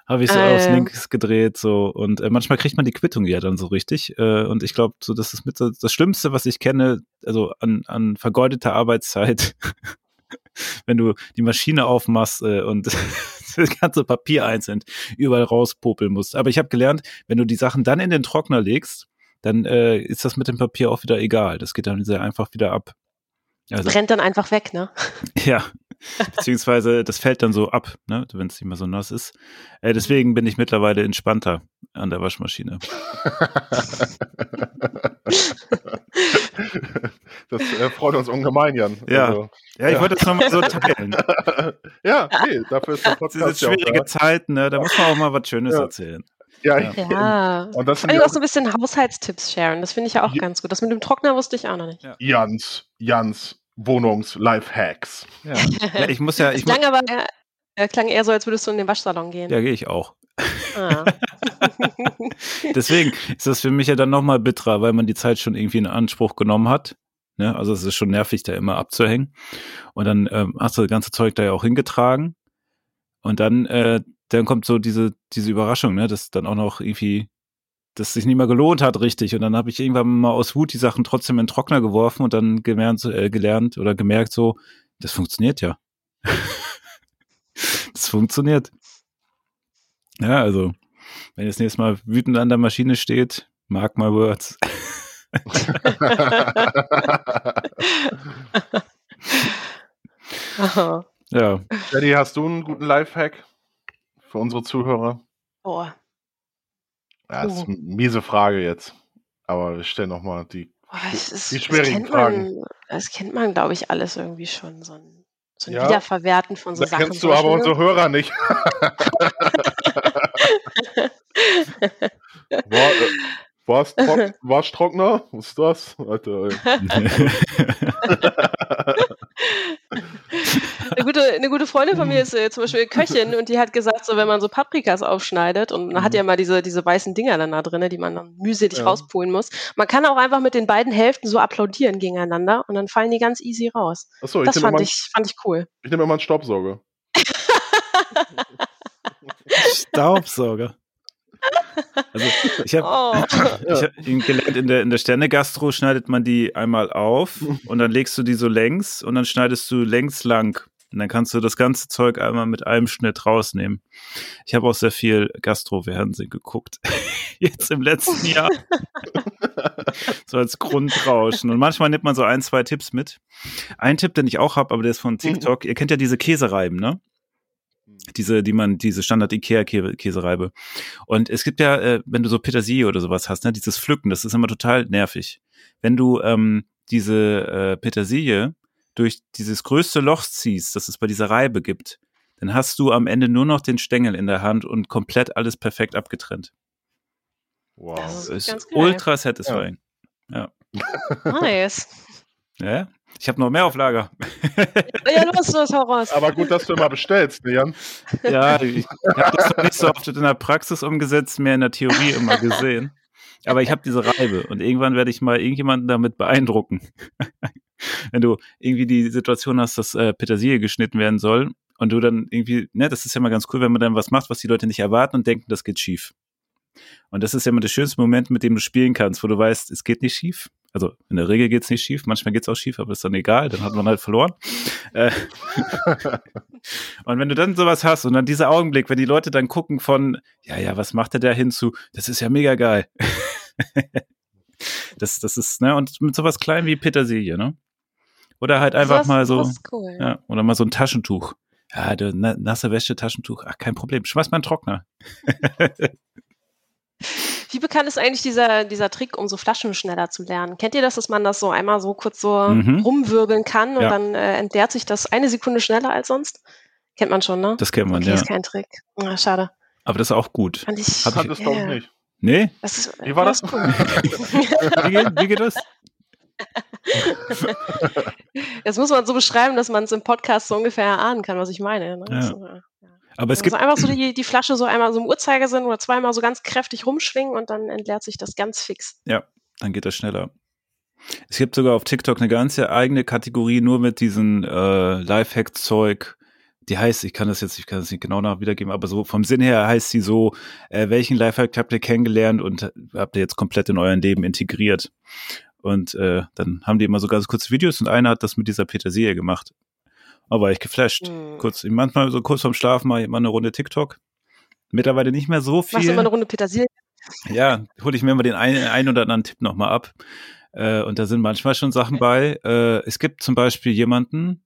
habe ich so äh, aufs Links gedreht, so und äh, manchmal kriegt man die Quittung ja dann so richtig. Äh, und ich glaube, so das ist mit so, das Schlimmste, was ich kenne, also an, an vergeudeter Arbeitszeit, *laughs* wenn du die Maschine aufmachst äh, und *laughs* das ganze Papier einzeln überall rauspopeln musst. Aber ich habe gelernt, wenn du die Sachen dann in den Trockner legst, dann äh, ist das mit dem Papier auch wieder egal. Das geht dann sehr einfach wieder ab. Also, Brennt dann einfach weg, ne? *laughs* Ja, beziehungsweise das fällt dann so ab, ne, wenn es nicht mehr so nass ist. Äh, deswegen bin ich mittlerweile entspannter an der Waschmaschine. das äh, freut uns ungemein, Jan. Ja, also, ja ich ja. wollte das nochmal so teilen. *laughs* ja, nee, dafür ist der Podcast Diese schwierige ja Zeiten, ne, da muss man auch mal was Schönes ja. erzählen. Ja, ja. ja. Und das sind auch so ein bisschen Haushaltstipps sharen. Das finde ich ja auch ja. ganz gut. Das mit dem Trockner wusste ich auch noch nicht. Jans, Jans Wohnungs-Lifehacks. Ja. ja, ich muss ja. Ich klang aber er klang eher so, als würdest du in den Waschsalon gehen. Ja, gehe ich auch. Ah. *laughs* Deswegen ist das für mich ja dann nochmal bitterer, weil man die Zeit schon irgendwie in Anspruch genommen hat. Ne? Also es ist schon nervig, da immer abzuhängen. Und dann ähm, hast du das ganze Zeug da ja auch hingetragen. Und dann, äh, dann kommt so diese, diese Überraschung, ne, dass dann auch noch irgendwie das sich nicht mehr gelohnt hat, richtig. Und dann habe ich irgendwann mal aus Wut die Sachen trotzdem in den Trockner geworfen und dann gelernt, äh, gelernt oder gemerkt, so, das funktioniert ja. *laughs* das funktioniert. Ja, also, wenn ihr das nächste Mal wütend an der Maschine steht, mark my words. *laughs* Ja. Daddy, hast du einen guten Lifehack für unsere Zuhörer? Boah. Ja, das ist eine miese Frage jetzt. Aber wir stellen nochmal die, Boah, ist, die schwierigen das Fragen. Man, das kennt man, glaube ich, alles irgendwie schon. So ein, so ein ja, Wiederverwerten von so da Sachen. kennst du aber unsere Hörer nicht. *laughs* War, Waschtrockner? *laughs* Was ist das? Alter, *laughs* eine, gute, eine gute Freundin von mir ist äh, zum Beispiel Köchin und die hat gesagt, so wenn man so Paprikas aufschneidet und man hat ja mhm. mal diese, diese weißen Dinger dann da drin, die man dann mühselig ja. rauspulen muss. Man kann auch einfach mit den beiden Hälften so applaudieren gegeneinander und dann fallen die ganz easy raus. Achso, ich das fand, ich, fand ich cool. Ich nehme immer einen Staubsauger. *laughs* Staubsauger. Also ich habe *laughs* oh. hab gelernt, in der, in der Sterne-Gastro schneidet man die einmal auf *laughs* und dann legst du die so längs und dann schneidest du längs lang. Und dann kannst du das ganze Zeug einmal mit einem Schnitt rausnehmen. Ich habe auch sehr viel Gastro-Fernsehen geguckt. *laughs* Jetzt im letzten Jahr. so als Grundrauschen. Und manchmal nimmt man so ein, zwei Tipps mit. Ein Tipp, den ich auch habe, aber der ist von TikTok. Ihr kennt ja diese Käsereiben, ne? Diese, die man, diese Standard-Ikea-Käsereibe. Und es gibt ja, äh, wenn du so Petersilie oder sowas hast, ne, dieses Pflücken, das ist immer total nervig. Wenn du ähm, diese äh, Petersilie durch dieses größte Loch ziehst, das es bei dieser Reibe gibt, dann hast du am Ende nur noch den Stängel in der Hand und komplett alles perfekt abgetrennt. Wow. Das ist, ist ultra satisfying. Ja. ja. Nice. Ja, ich habe noch mehr auf Lager. Ja, los, los, hau raus. Aber gut, dass du immer bestellst, ne, Jan? Ja, ich habe das noch nicht so oft in der Praxis umgesetzt, mehr in der Theorie immer gesehen. Aber ich habe diese Reibe und irgendwann werde ich mal irgendjemanden damit beeindrucken. Wenn du irgendwie die Situation hast, dass äh, Petersilie geschnitten werden soll und du dann irgendwie, ne, das ist ja mal ganz cool, wenn man dann was macht, was die Leute nicht erwarten und denken, das geht schief. Und das ist ja immer der schönste Moment, mit dem du spielen kannst, wo du weißt, es geht nicht schief. Also in der Regel geht's nicht schief, manchmal geht's auch schief, aber ist dann egal, dann hat man halt verloren. Äh, *laughs* und wenn du dann sowas hast und dann dieser Augenblick, wenn die Leute dann gucken von, ja, ja, was macht der da hinzu? Das ist ja mega geil. *laughs* das, das ist, ne, und mit sowas klein wie Petersilie, ne? Oder halt einfach das, mal so, cool. ja, oder mal so ein Taschentuch. Ja, du, nasse Wäsche, Taschentuch, ach, kein Problem. Schmeiß mal einen Trockner. *laughs* Wie bekannt ist eigentlich dieser, dieser Trick, um so Flaschen schneller zu lernen? Kennt ihr das, dass man das so einmal so kurz so mhm. rumwirbeln kann und ja. dann äh, entleert sich das eine Sekunde schneller als sonst? Kennt man schon, ne? Das kennt man, okay, ja. ist kein Trick. Ah, schade. Aber das ist auch gut. Fand ich, Hat das doch nicht. Nee? Das ist, wie war das? Cool. wie, geht, wie geht das? *laughs* Das muss man so beschreiben, dass man es im Podcast so ungefähr erahnen kann, was ich meine. Ne? Ja. Aber es also gibt einfach so die, die Flasche so einmal so im Uhrzeigersinn oder zweimal so ganz kräftig rumschwingen und dann entleert sich das ganz fix. Ja, dann geht das schneller. Es gibt sogar auf TikTok eine ganze eigene Kategorie nur mit diesen äh, Lifehack-Zeug. Die heißt, ich kann das jetzt, ich kann das nicht genau nach wiedergeben, aber so vom Sinn her heißt sie so, äh, welchen Lifehack habt ihr kennengelernt und habt ihr jetzt komplett in euer Leben integriert? Und äh, dann haben die immer so ganz kurze Videos und einer hat das mit dieser Petersilie gemacht. Aber war ich geflasht. Mhm. Kurz, manchmal so kurz vorm Schlafen mal immer eine Runde TikTok. Mittlerweile nicht mehr so viel. Machst du immer eine Runde Petersilie? Ja, hole ich mir immer den einen, einen oder anderen Tipp nochmal ab. Äh, und da sind manchmal schon Sachen bei. Äh, es gibt zum Beispiel jemanden,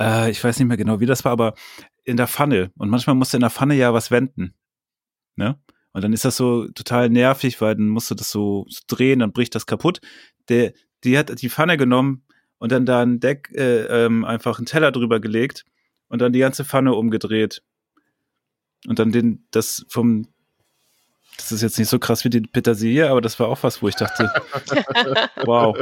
äh, ich weiß nicht mehr genau, wie das war, aber in der Pfanne. Und manchmal musst du in der Pfanne ja was wenden. Ne? Und dann ist das so total nervig, weil dann musst du das so drehen, dann bricht das kaputt. Der, die hat die Pfanne genommen und dann da ein Deck, äh, ähm, einfach einen Teller drüber gelegt und dann die ganze Pfanne umgedreht. Und dann den, das vom, das ist jetzt nicht so krass wie die Petersilie, aber das war auch was, wo ich dachte, *laughs* wow.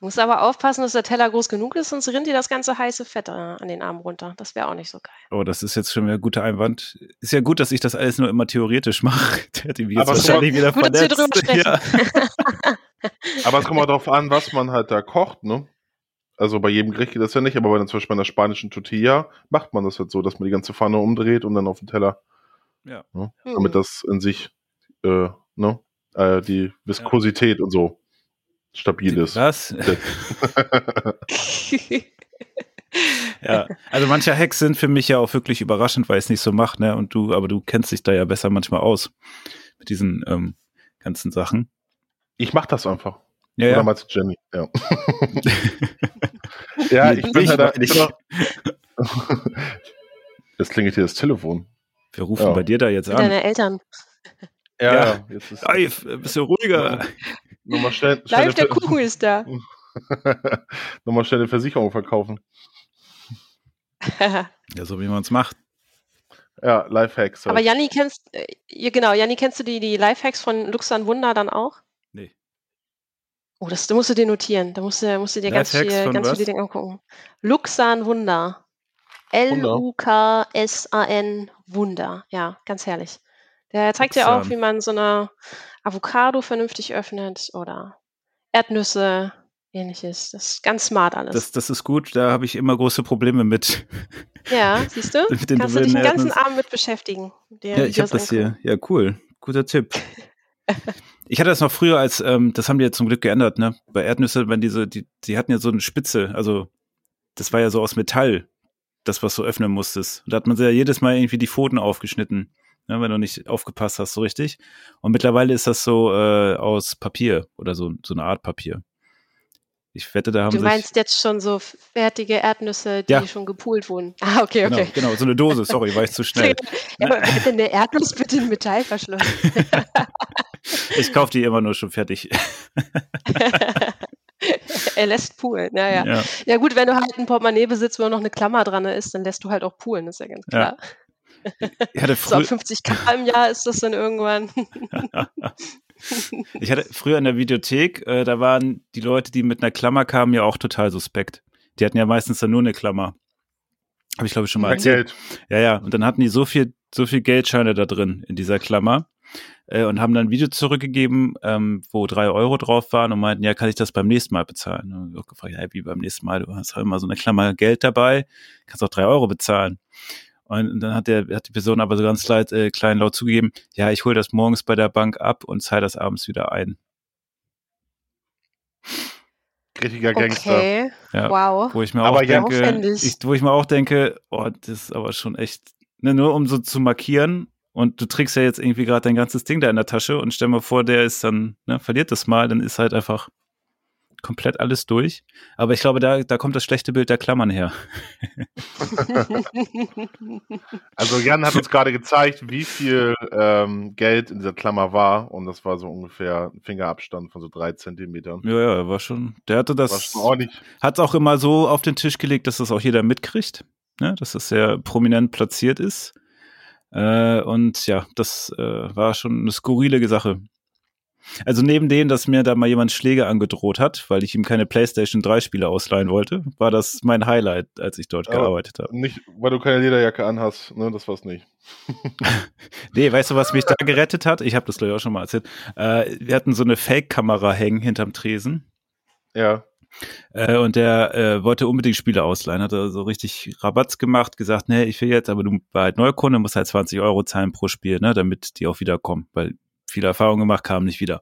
Muss aber aufpassen, dass der Teller groß genug ist, sonst rinnt dir das ganze heiße Fett äh, an den Arm runter. Das wäre auch nicht so geil. Oh, das ist jetzt schon wieder ein guter Einwand. Ist ja gut, dass ich das alles nur immer theoretisch mache. *laughs* Der hat ihn jetzt wahrscheinlich wieder gut, verletzt. *laughs* Ja. aber es kommt auch darauf an, was man halt da kocht, ne? Also bei jedem Gericht geht das ja nicht, aber bei zum Beispiel einer spanischen Tortilla macht man das halt so, dass man die ganze Pfanne umdreht und dann auf den Teller. Ja. Ne? Damit das in sich, äh, ne? Äh, die Viskosität ja. und so stabil ist. Was? *laughs* ja, also manche Hacks sind für mich ja auch wirklich überraschend, weil es nicht so macht, ne? Und du, aber du kennst dich da ja besser manchmal aus mit diesen ähm, ganzen Sachen. Ich mach das einfach. Ja, Oder ja. meinst du Jenny? Ja. *laughs* ja, ich bin halt *laughs* da. Jetzt klingelt hier das Telefon. Wir rufen ja. bei dir da jetzt an. Deine Eltern. Ja, ja. Jetzt ist Ey, bisschen ruhiger. Nochmal schnell, Live der Kuchen ist da. *laughs* Nochmal schnell eine Versicherung verkaufen. *laughs* ja, so wie man es macht. Ja, Lifehacks. Halt. Aber Janni kennst, äh, genau, Janni, kennst du die, die Lifehacks von Luxan Wunder dann auch? Oh, das, musst du dir notieren. Da musst du, musst du dir ganz, viel, ganz viele Dinge angucken. Luxan Wunder. L-U-K-S-A-N Wunder. Ja, ganz herrlich. Der zeigt dir auch, wie man so eine Avocado vernünftig öffnet oder Erdnüsse, ähnliches. Das ist ganz smart alles. Das, das ist gut, da habe ich immer große Probleme mit. Ja, *laughs* siehst du? mit den Kannst du dich den ganzen Abend mit beschäftigen. ja, ich habe das hier. Ja, cool. Guter Tipp. *laughs* ich hatte das noch früher als, ähm, das haben die ja zum Glück geändert, ne? Bei Erdnüsse, wenn diese, die, die hatten ja so eine Spitze, also das war ja so aus Metall, das, was du öffnen musstest. Und da hat man ja jedes Mal irgendwie die Pfoten aufgeschnitten ne, wenn du nicht aufgepasst hast, so richtig. Und mittlerweile ist das so äh, aus Papier oder so, so eine Art Papier. Ich wette, da haben Du meinst jetzt schon so fertige Erdnüsse, die ja. schon gepoolt wurden. Ah, okay, genau, okay. Genau, so eine Dose, sorry, war ich zu *laughs* schnell. ja, aber bitte eine Erdnuss bitte in Metallverschluss. *laughs* *laughs* ich kaufe die immer nur schon fertig. *laughs* er lässt poolen, ja, ja, ja. Ja gut, wenn du halt ein Portemonnaie besitzt, wo noch eine Klammer dran ist, dann lässt du halt auch poolen, ist ja ganz klar. Ja. Ich hatte früher, so 50 K im Jahr ist das dann irgendwann. *laughs* ich hatte früher in der Videothek, äh, da waren die Leute, die mit einer Klammer kamen, ja auch total suspekt. Die hatten ja meistens dann nur eine Klammer. Habe ich, glaube ich, schon mal erzählt. Geld. Ja, ja. Und dann hatten die so viel, so viel Geldscheine da drin in dieser Klammer äh, und haben dann ein Video zurückgegeben, ähm, wo drei Euro drauf waren und meinten, ja, kann ich das beim nächsten Mal bezahlen? Und ich auch gefragt, ja, wie beim nächsten Mal? Du hast halt immer so eine Klammer Geld dabei, kannst auch drei Euro bezahlen. Und dann hat, der, hat die Person aber so ganz leid, äh, klein laut zugegeben, ja, ich hole das morgens bei der Bank ab und zahle das abends wieder ein. Richtiger Gangster. Okay. Ja, wow. Wo ich mir aber auch ja, denke, ich, wo ich mir auch denke, oh, das ist aber schon echt, ne, nur um so zu markieren. Und du trägst ja jetzt irgendwie gerade dein ganzes Ding da in der Tasche und stell mal vor, der ist dann, ne, verliert das mal, dann ist halt einfach komplett alles durch. Aber ich glaube, da, da kommt das schlechte Bild der Klammern her. *laughs* also Jan hat uns gerade gezeigt, wie viel ähm, Geld in dieser Klammer war. Und das war so ungefähr ein Fingerabstand von so drei Zentimetern. Ja, ja, war schon. Der hatte das. Hat es auch immer so auf den Tisch gelegt, dass das auch jeder mitkriegt. Ne? Dass das sehr prominent platziert ist. Äh, und ja, das äh, war schon eine skurrile Sache. Also neben dem, dass mir da mal jemand Schläge angedroht hat, weil ich ihm keine PlayStation 3 Spiele ausleihen wollte, war das mein Highlight, als ich dort Aber gearbeitet habe. Nicht, weil du keine Lederjacke anhast, ne? Das war's nicht. *laughs* nee, weißt du, was mich da gerettet hat? Ich habe das glaube ich auch schon mal erzählt. Äh, wir hatten so eine Fake-Kamera hängen hinterm Tresen. Ja. Äh, und der äh, wollte unbedingt Spiele ausleihen, hat er so richtig Rabatz gemacht, gesagt, nee, ich will jetzt, aber du war halt Neukunde, musst halt 20 Euro zahlen pro Spiel, ne, damit die auch wiederkommen, weil viele Erfahrungen gemacht, kamen nicht wieder.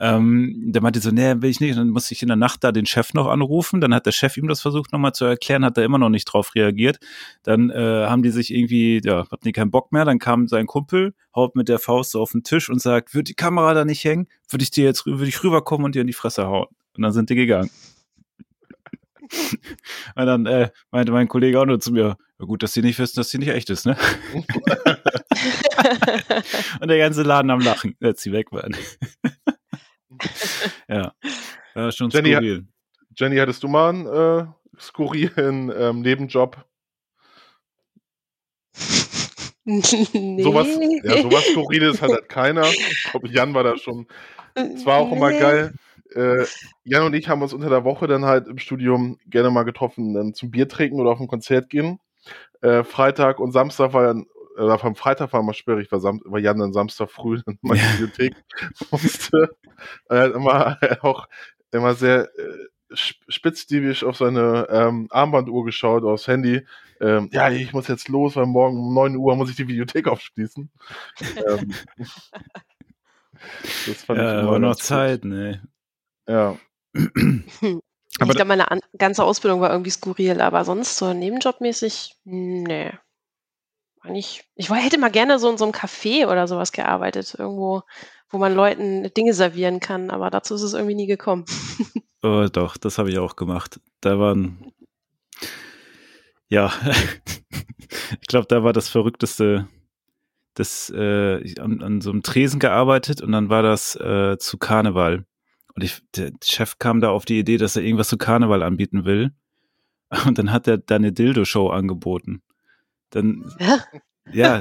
Ähm, der meinte so, nee, will ich nicht. Und dann musste ich in der Nacht da den Chef noch anrufen. Dann hat der Chef ihm das versucht nochmal zu erklären, hat er immer noch nicht drauf reagiert. Dann äh, haben die sich irgendwie, ja, hatten die keinen Bock mehr. Dann kam sein Kumpel, haut mit der Faust so auf den Tisch und sagt, wird die Kamera da nicht hängen? Würde ich dir jetzt, würde ich rüberkommen und dir in die Fresse hauen. Und dann sind die gegangen. *laughs* Und dann äh, meinte mein Kollege auch nur zu mir, ja gut, dass sie nicht wissen, dass sie nicht echt ist, ne? *laughs* und der ganze Laden am Lachen, als sie weg waren. *laughs* ja, war schon Jenny, skurril. Jenny, hattest du mal einen äh, skurrilen ähm, Nebenjob? nee. Sowas, ja, sowas Skurriles hat halt keiner. Ich glaube, Jan war da schon. Es war auch immer geil äh, Jan und ich haben uns unter der Woche dann halt im Studium gerne mal getroffen, dann zum Bier trinken oder auf ein Konzert gehen. Äh, Freitag und Samstag war dann, oder vom Freitag war mal sperrig, weil, Sam weil Jan dann Samstag früh *laughs* in *laughs* meine Bibliothek musste. Er hat immer auch immer sehr äh, spitzdiebisch auf seine ähm, Armbanduhr geschaut, aufs Handy. Ähm, ja, ich muss jetzt los, weil morgen um 9 Uhr muss ich die Bibliothek aufschließen. *laughs* ähm, das fand ja, ich immer aber noch Zeit, ne? Ja. *clears throat* aber ich glaube, meine ganze Ausbildung war irgendwie skurril, aber sonst so nebenjobmäßig, nee. Eigentlich, ich hätte mal gerne so in so einem Café oder sowas gearbeitet, irgendwo, wo man Leuten Dinge servieren kann, aber dazu ist es irgendwie nie gekommen. *laughs* oh, doch, das habe ich auch gemacht. Da waren, ja, *laughs* ich glaube, da war das Verrückteste, das äh, an, an, so einem Tresen gearbeitet und dann war das äh, zu Karneval. Und ich, der Chef kam da auf die Idee, dass er irgendwas zu Karneval anbieten will. Und dann hat er da eine Dildo-Show angeboten. Dann, ja, ja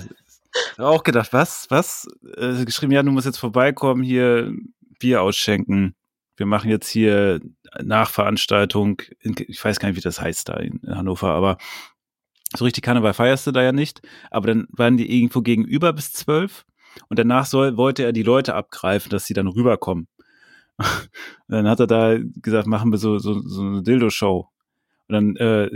auch gedacht, was, was? Äh, geschrieben, ja, du musst jetzt vorbeikommen, hier Bier ausschenken. Wir machen jetzt hier Nachveranstaltung. In, ich weiß gar nicht, wie das heißt da in Hannover, aber so richtig Karneval feierst du da ja nicht. Aber dann waren die irgendwo gegenüber bis zwölf. Und danach soll, wollte er die Leute abgreifen, dass sie dann rüberkommen. Dann hat er da gesagt, machen wir so, so, so eine Dildo-Show. Und dann äh,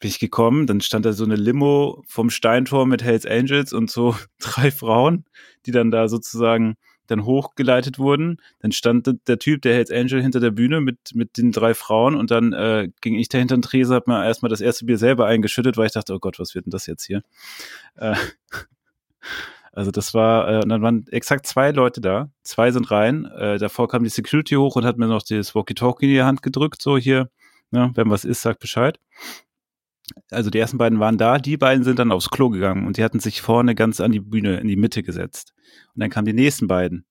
bin ich gekommen, dann stand da so eine Limo vom Steintor mit Hells Angels und so *laughs* drei Frauen, die dann da sozusagen dann hochgeleitet wurden. Dann stand der Typ, der Hells Angel, hinter der Bühne mit, mit den drei Frauen und dann äh, ging ich da hinter den Tresen, hab mir erstmal das erste Bier selber eingeschüttet, weil ich dachte, oh Gott, was wird denn das jetzt hier? Äh, *laughs* also das war, äh, und dann waren exakt zwei Leute da, zwei sind rein, äh, davor kam die Security hoch und hat mir noch das Walkie-Talkie in die Hand gedrückt, so hier, ne, wenn was ist, sagt Bescheid. Also die ersten beiden waren da, die beiden sind dann aufs Klo gegangen und die hatten sich vorne ganz an die Bühne in die Mitte gesetzt. Und dann kamen die nächsten beiden.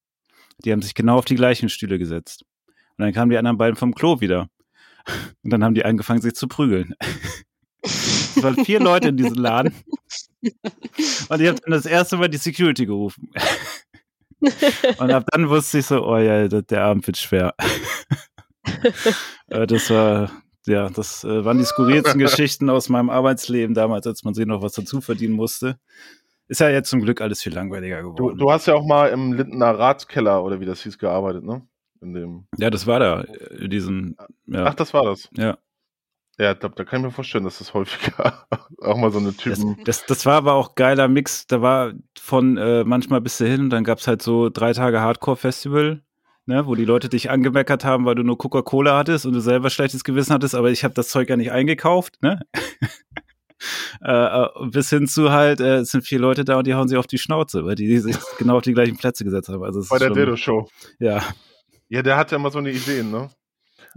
Die haben sich genau auf die gleichen Stühle gesetzt. Und dann kamen die anderen beiden vom Klo wieder. *laughs* Und dann haben die angefangen, sich zu prügeln. *laughs* Es waren vier Leute in diesem Laden. *laughs* Und ich habe dann das erste Mal die Security gerufen. Und ab dann wusste ich so, oh ja, der Abend wird schwer. Äh, das war, ja, das äh, waren die skurrilsten Geschichten aus meinem Arbeitsleben damals, als man sich noch was dazu verdienen musste. Ist ja jetzt zum Glück alles viel langweiliger geworden. Du, du hast ja auch mal im Lindener Ratskeller oder wie das hieß gearbeitet, ne? In dem ja, das war da, in diesem. Ja. Ach, das war das. Ja. Ja, da, da kann ich mir vorstellen, dass das häufiger *laughs* auch mal so eine Typen. Das, das, das war aber auch geiler Mix. Da war von äh, manchmal bis dahin und dann gab's halt so drei Tage Hardcore-Festival, ne, wo die Leute dich angemeckert haben, weil du nur Coca-Cola hattest und du selber schlechtes Gewissen hattest, aber ich habe das Zeug ja nicht eingekauft, ne? *laughs* äh, äh bis hin zu halt, äh, es sind vier Leute da und die hauen sich auf die Schnauze, weil die, die sich genau auf die gleichen Plätze gesetzt haben. Also Bei der Dildo-Show. Ja. Ja, der hat ja immer so eine Idee, ne?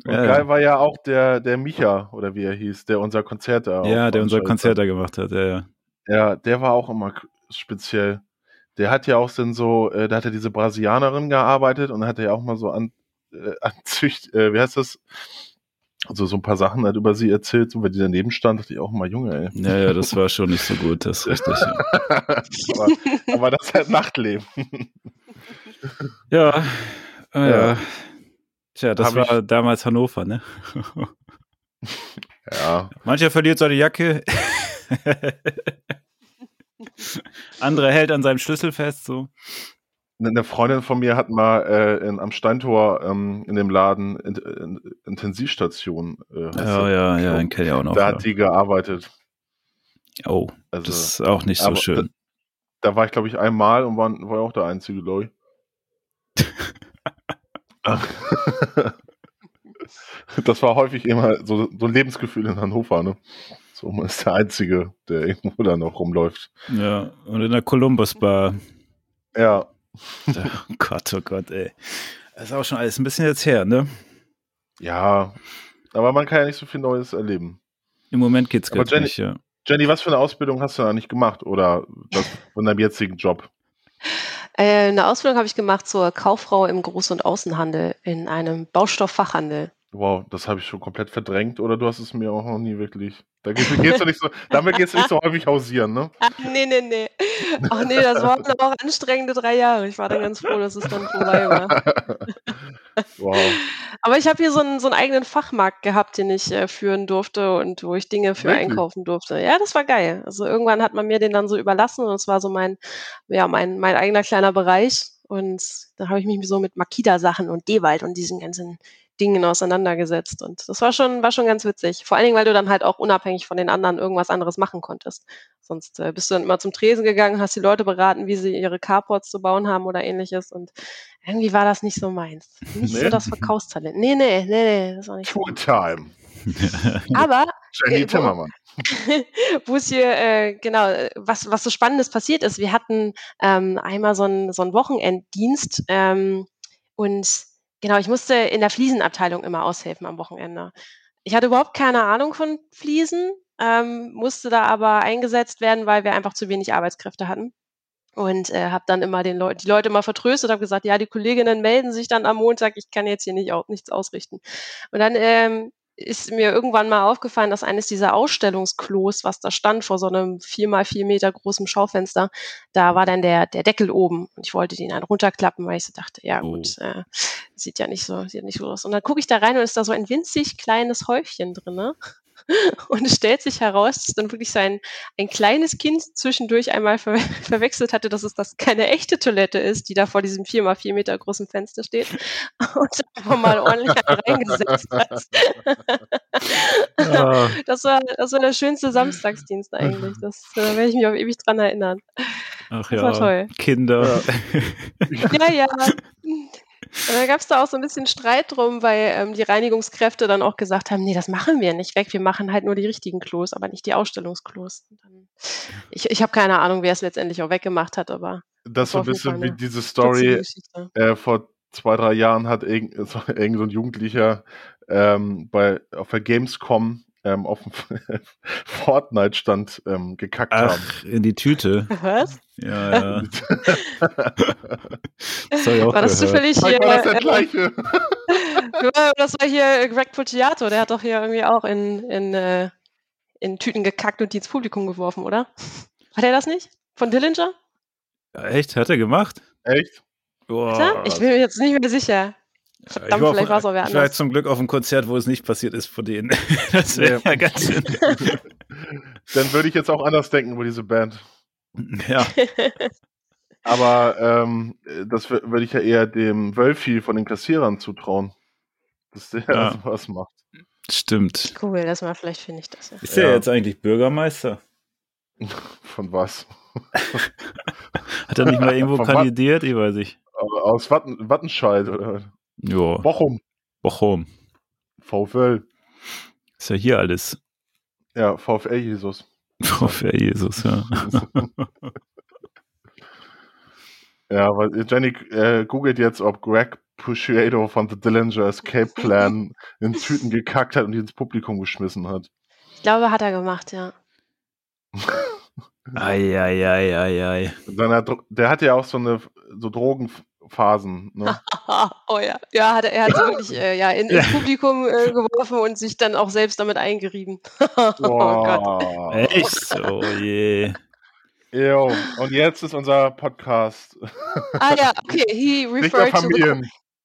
Und ja, geil war ja auch der, der Micha, oder wie er hieß, der unser Konzert da Ja, der unser Konzert da gemacht hat, ja, ja. Ja, der war auch immer speziell. Der hat ja auch dann so, äh, da hat er diese Brasilianerin gearbeitet und hat er ja auch mal so an, äh, *laughs* anzücht, äh, wie heißt das? Also so ein paar Sachen hat über sie erzählt, so weil die daneben stand, dachte ich auch mal, Junge, ey. Ja, ja, das war schon nicht so *laughs* gut, das ist richtig. Ja. aber, aber das ist halt Nachtleben. ja, Ah, ja. Tja, das war ich... damals Hannover, ne? ja. Mancher verliert seine Jacke. Andere hält an seinem Schlüssel fest, so. Eine Freundin von mir hat mal äh, in, am Steintor ähm, in dem Laden in, in, Intensivstation. Äh, ja, ja, ja, den kenne ich auch noch. Da ja. hat die gearbeitet. Oh, also, das ist auch nicht so schön. Da, da, war ich, glaube ich, einmal und war, war auch der Einzige, glaube ich. *laughs* *laughs* das war häufig immer so, so ein Lebensgefühl in Hannover, ne? So, man ist der Einzige, der irgendwo da noch rumläuft. Ja, und in der Columbus Bar. Ja. *laughs* Oh Gott, oh Gott, ey. Das ist auch schon alles ein bisschen jetzt her, ne? Ja, aber man kann ja nicht so viel Neues erleben. Im Moment geht's gar nicht, ja. Jenny, was für eine Ausbildung hast du da nicht gemacht oder das von deinem jetzigen Job? Äh, eine Ausbildung habe ich gemacht zur Kauffrau im Groß- und Außenhandel in einem Baustofffachhandel. Wow, das habe ich schon komplett verdrängt oder du hast es mir auch noch nie wirklich da gehst, gehst du nicht so, damit gehst du nicht so häufig hausieren, ne? Ach, nee, nee, nee. Ach nee, das waren dann auch anstrengende drei Jahre. Ich war dann ganz froh, dass es dann vorbei war. *laughs* Wow. Aber ich habe hier so einen, so einen eigenen Fachmarkt gehabt, den ich äh, führen durfte und wo ich Dinge für Wirklich? einkaufen durfte. Ja, das war geil. Also irgendwann hat man mir den dann so überlassen und es war so mein, ja, mein, mein eigener kleiner Bereich. Und da habe ich mich so mit Makida-Sachen und Dewald und diesen ganzen Dingen auseinandergesetzt. Und das war schon, war schon ganz witzig. Vor allen Dingen, weil du dann halt auch unabhängig von den anderen irgendwas anderes machen konntest. Sonst äh, bist du dann immer zum Tresen gegangen, hast die Leute beraten, wie sie ihre Carports zu bauen haben oder ähnliches. Und irgendwie war das nicht so meins. Nicht *laughs* nee. so das Verkaufstalent. Nee, nee, nee, nee, das war nicht Fulltime. Aber Jenny äh, Timmermann. *laughs* wo es hier, äh, genau, was, was so Spannendes passiert ist. Wir hatten ähm, einmal so einen so einen Wochenenddienst ähm, und Genau, ich musste in der Fliesenabteilung immer aushelfen am Wochenende. Ich hatte überhaupt keine Ahnung von Fliesen, ähm, musste da aber eingesetzt werden, weil wir einfach zu wenig Arbeitskräfte hatten. Und äh, habe dann immer den Leut die Leute mal vertröstet, habe gesagt, ja, die Kolleginnen melden sich dann am Montag, ich kann jetzt hier nicht auch nichts ausrichten. Und dann ähm, ist mir irgendwann mal aufgefallen, dass eines dieser Ausstellungsklos, was da stand vor so einem vier mal vier Meter großen Schaufenster, da war dann der, der Deckel oben und ich wollte den dann runterklappen, weil ich so dachte, ja oh. gut, äh, sieht ja nicht so, sieht nicht so aus. Und dann gucke ich da rein und ist da so ein winzig kleines Häufchen drin. Ne? *laughs* Und es stellt sich heraus, dass dann wirklich so ein, ein kleines Kind zwischendurch einmal ver *laughs* verwechselt hatte, dass es das keine echte Toilette ist, die da vor diesem vier mal vier Meter großen Fenster steht *laughs* und einfach mal ordentlich reingesetzt hat. Ja. Das, war, das war der schönste Samstagsdienst eigentlich. Das, da werde ich mich auch ewig dran erinnern. Ach das ja, war toll. Kinder. Ja, ja. Da gab es da auch so ein bisschen Streit drum, weil ähm, die Reinigungskräfte dann auch gesagt haben, nee, das machen wir nicht weg, wir machen halt nur die richtigen Klos, aber nicht die Ausstellungsklos. Ich ich habe keine Ahnung, wer es letztendlich auch weggemacht hat, aber das ist so ein bisschen wie diese Story äh, vor zwei, drei Jahren hat irgend *laughs* so, irgend so ein Jugendlicher ähm, bei auf der Gamescom ähm, auf dem *laughs* Fortnite-Stand ähm, gekackt Ach, haben. in die Tüte. Was? Ja, *laughs* ja. *laughs* das war das zufällig hier? War das der gleiche? das war hier Greg Pucciato, der hat doch hier irgendwie auch in, in, äh, in Tüten gekackt und die ins Publikum geworfen, oder? Hat er das nicht? Von Dillinger? Ja, echt? Hat er gemacht? Echt? Boah. Ich bin mir jetzt nicht mehr sicher. Verdammt, vielleicht war es auch wer anders. Vielleicht zum Glück auf einem Konzert, wo es nicht passiert ist von denen. *laughs* das wäre ja ganz schön. *laughs* Dann würde ich jetzt auch anders denken über diese Band. Ja. *laughs* Aber ähm, das würde ich ja eher dem Wölfi von den Kassierern zutrauen, dass der ja. sowas macht. Stimmt. Cool, das mal vielleicht finde ich das ja. Ist der ja. jetzt eigentlich Bürgermeister? Von was? Hat er nicht mal irgendwo Von kandidiert? Ich weiß nicht. Aus Watten, Wattenscheid oder? Ja. Bochum. Bochum. VfL. Ist ja hier alles. Ja, VfL Jesus. VfL Jesus, ja. *laughs* ja, weil Jenny äh, googelt jetzt, ob Greg Pusciato von The Dillinger Escape Plan in Tüten gekackt hat und die ins Publikum geschmissen hat. Ich glaube, hat er gemacht, ja. *laughs* Eieieiei. Der hat ja auch so eine so Drogen Phasen. Ne? *laughs* oh ja, ja, hat er, hat wirklich *laughs* äh, ja, in, ins Publikum äh, geworfen und sich dann auch selbst damit eingerieben. *laughs* oh Gott. Echt? Oh je. Jo, und jetzt ist unser Podcast. ah ja, okay. He referred to the,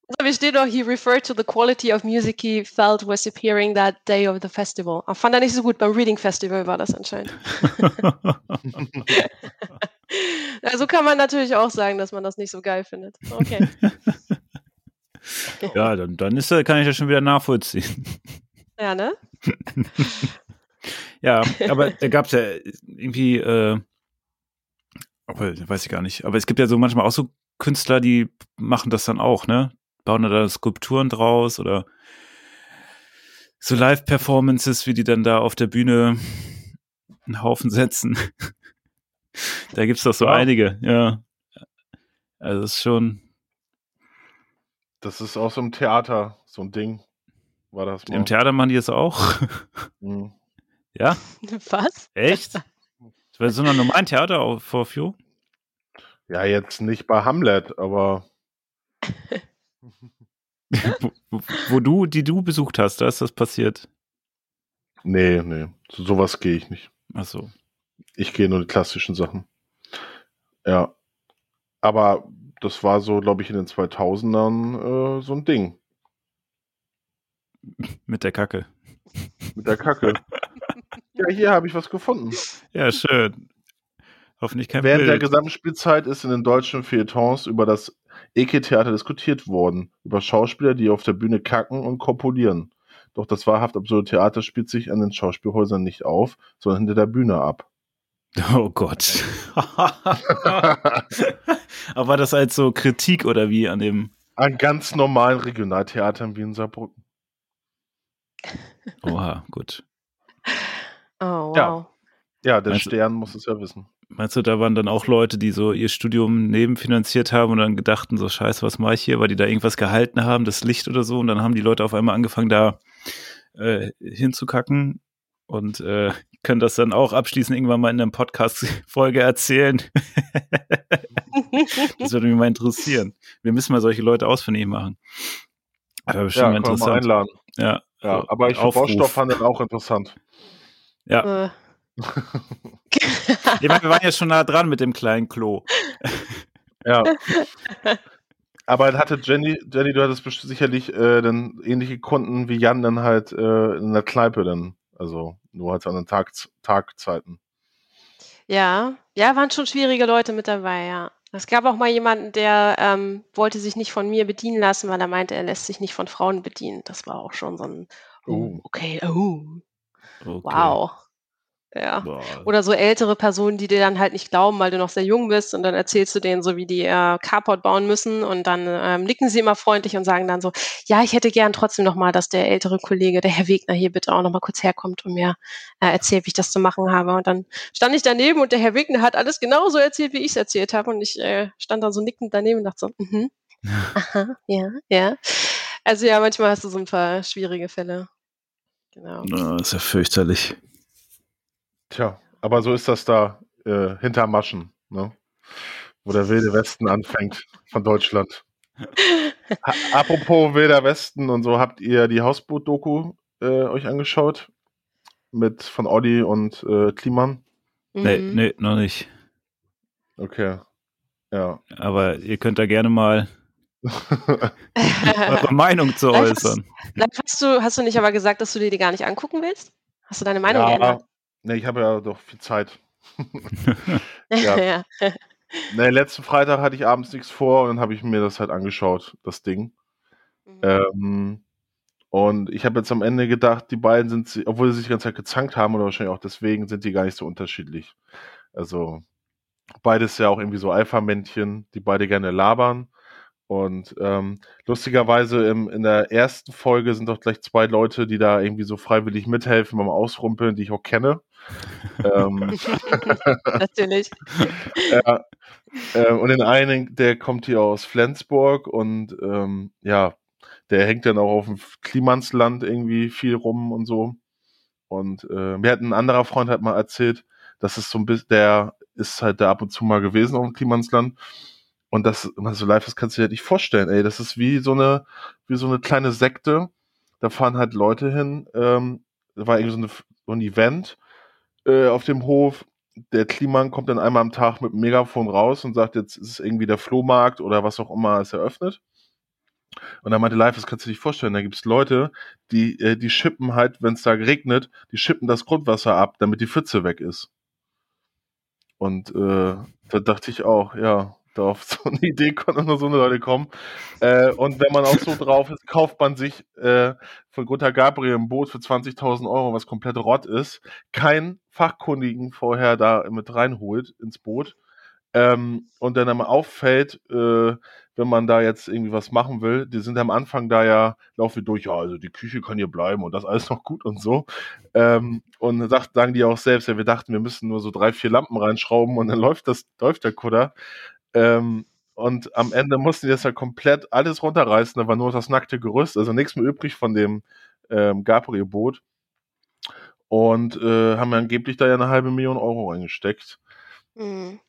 So, wie steht noch, he referred to the quality of music he felt was appearing that day of the festival. Ah, fand er nicht so gut, beim Reading Festival war das anscheinend. Also kann man natürlich auch sagen, dass man das nicht so geil findet. Okay. ja, dann, dann ist, kann ich das schon wieder nachvollziehen. Ja, ne? *laughs* ja, aber da gab es ja irgendwie, äh, weiß ich gar nicht, aber es gibt ja so manchmal auch so Künstler, die machen das dann auch, ne? Bauen da Skulpturen draus oder so Live-Performances, wie die dann da auf der Bühne einen Haufen setzen. Da gibt's doch so ja. einige, ja. Also das ist schon. Das ist auch so im Theater so ein Ding. War das mal. Im Theater machen die es auch. Mhm. *laughs* Ja? Was? Echt? *laughs* Das war so ein normalen Theater vor Few? Ja, jetzt nicht bei Hamlet, aber. *laughs* wo, wo, wo, du, die du besucht hast, da ist das passiert. Nee, nee. Zu sowas gehe ich nicht. Ach so. Ich gehe nur die klassischen Sachen. Ja. Aber das war so, glaube ich, in den 2000ern äh, so ein Ding. Mit der Kacke. Mit der Kacke. *laughs* ja, hier habe ich was gefunden. Ja, schön. Hoffentlich kein Während Bild. der gesamten Spielzeit ist in den deutschen Feuilletons über das Eke-Theater diskutiert worden. Über Schauspieler, die auf der Bühne kacken und kopulieren. Doch das wahrhaft absurde Theater spielt sich an den Schauspielhäusern nicht auf, sondern hinter der Bühne ab. *laughs* Oh Gott. *laughs* Aber das als so Kritik oder wie an dem? An ganz normalen Regionaltheatern wie in Saarbrücken. *laughs* Oha, gut. Oh, wow. Ja, ja der meinst Stern du, muss es ja wissen. Meinst du, da waren dann auch Leute, die so ihr Studium nebenfinanziert haben und dann gedachten, so scheiße, was mache ich hier, weil die da irgendwas gehalten haben, das Licht oder so, und dann haben die Leute auf einmal angefangen, da äh, hinzukacken und äh, können das dann auch abschließend irgendwann mal in einer Podcast-Folge erzählen. *laughs* das würde mich mal interessieren. Wir müssen mal solche Leute ausfindig machen. Aber bestimmt ja, interessant. Mal einladen. Ja, ja, aber ich finde Baustoffhandel auch interessant. Ja. Äh. *laughs* ich meine, wir waren ja schon nah dran mit dem kleinen Klo. ja. *laughs* Aber hatte Jenny, Jenny, du hattest sicherlich äh, dann ähnliche Kunden wie Jan dann halt äh, in der Kneipe dann. Also nur halt an den Tag, Tagzeiten. Ja, ja, waren schon schwierige Leute mit dabei, ja. Es gab auch mal jemanden, der ähm, wollte sich nicht von mir bedienen lassen, weil er meinte, er lässt sich nicht von Frauen bedienen. Das war auch schon so ein, oh, oh. okay, oh, okay. wow. Ja. Boah. Oder so ältere Personen, die dir dann halt nicht glauben, weil du noch sehr jung bist und dann erzählst du denen so, wie die äh, Carport bauen müssen und dann ähm, nicken sie immer freundlich und sagen dann so, ja, ich hätte gern trotzdem nochmal, dass der ältere Kollege, der Herr Wegner hier bitte auch nochmal kurz herkommt und mir äh, erzählt, wie ich das zu machen habe. Und dann stand ich daneben und der Herr Wegner hat alles genauso erzählt, wie ich es erzählt habe und ich äh, stand dann so nickend daneben und dachte so, mhm, *laughs* aha, ja, ja. Also ja, manchmal hast du so ein paar schwierige Fälle. Genau. Das ist ja fürchterlich. Tja, aber so ist das da äh, hinter Maschen, ne? wo der wilde Westen anfängt von Deutschland. Ha apropos wilder Westen und so, habt ihr die Hausboot-Doku äh, euch angeschaut? Mit von Olli und äh, Kliman? Nee, mhm. nee, noch nicht. Okay. Ja. Aber ihr könnt da gerne mal *laughs* eure Meinung zu äußern. Hast, hast, du, hast du nicht aber gesagt, dass du dir die gar nicht angucken willst? Hast du deine Meinung ja, geändert? Ne, ich habe ja doch viel Zeit. *laughs* ja. ja. Ne, letzten Freitag hatte ich abends nichts vor und dann habe ich mir das halt angeschaut, das Ding. Mhm. Ähm, und ich habe jetzt am Ende gedacht, die beiden sind, obwohl sie sich die ganze Zeit gezankt haben oder wahrscheinlich auch deswegen, sind die gar nicht so unterschiedlich. Also beides ja auch irgendwie so Alpha-Männchen, die beide gerne labern. Und ähm, lustigerweise im, in der ersten Folge sind doch gleich zwei Leute, die da irgendwie so freiwillig mithelfen beim Ausrumpeln, die ich auch kenne. ähm, *laughs* Natürlich. *laughs* ja, äh, und den einen, der kommt hier aus Flensburg und ähm, ja, der hängt dann auch auf dem Klimansland irgendwie viel rum und so. Und äh, mir hat ein anderer Freund halt mal erzählt, dass es so ein bisschen, der ist halt da ab und zu mal gewesen auf dem Klimansland und das, wenn man so live ist, kannst du dir halt nicht vorstellen, ey. Das ist wie so eine, wie so eine kleine Sekte. Da fahren halt Leute hin. Ähm, da war irgendwie so, eine, so ein Event äh, auf dem Hof. Der Kliman kommt dann einmal am Tag mit dem Megafon raus und sagt, jetzt ist es irgendwie der Flohmarkt oder was auch immer ist eröffnet. Und er meinte, live, das kannst du dir nicht vorstellen. Da gibt es Leute, die, äh, die schippen halt, wenn es da regnet, die schippen das Grundwasser ab, damit die Pfütze weg ist. Und äh, da dachte ich auch, ja, da auf so eine *laughs* Idee konnten nur so eine Leute kommen. Äh, und wenn man auch so drauf ist, kauft man sich äh, von Gunther Gabriel ein Boot für 20.000 Euro, was komplett Rott ist, keinen Fachkundigen vorher da mit reinholt ins Boot ähm, und dann einmal auffällt, äh, wenn man da jetzt irgendwie was machen will, die sind am Anfang da ja, laufen durch, ja, also die Küche kann hier bleiben und das alles noch gut und so. Ähm, und sagt, sagen die auch selbst, ja, wir dachten, wir müssen nur so drei, vier Lampen reinschrauben und dann läuft das, läuft der Kutter. Ähm, und am Ende mussten die das ja komplett alles runterreißen, da war nur das nackte Gerüst, also nichts mehr übrig von dem ähm, Gabriel-Boot. Und äh, haben angeblich da ja eine halbe Million Euro reingesteckt. Mhm.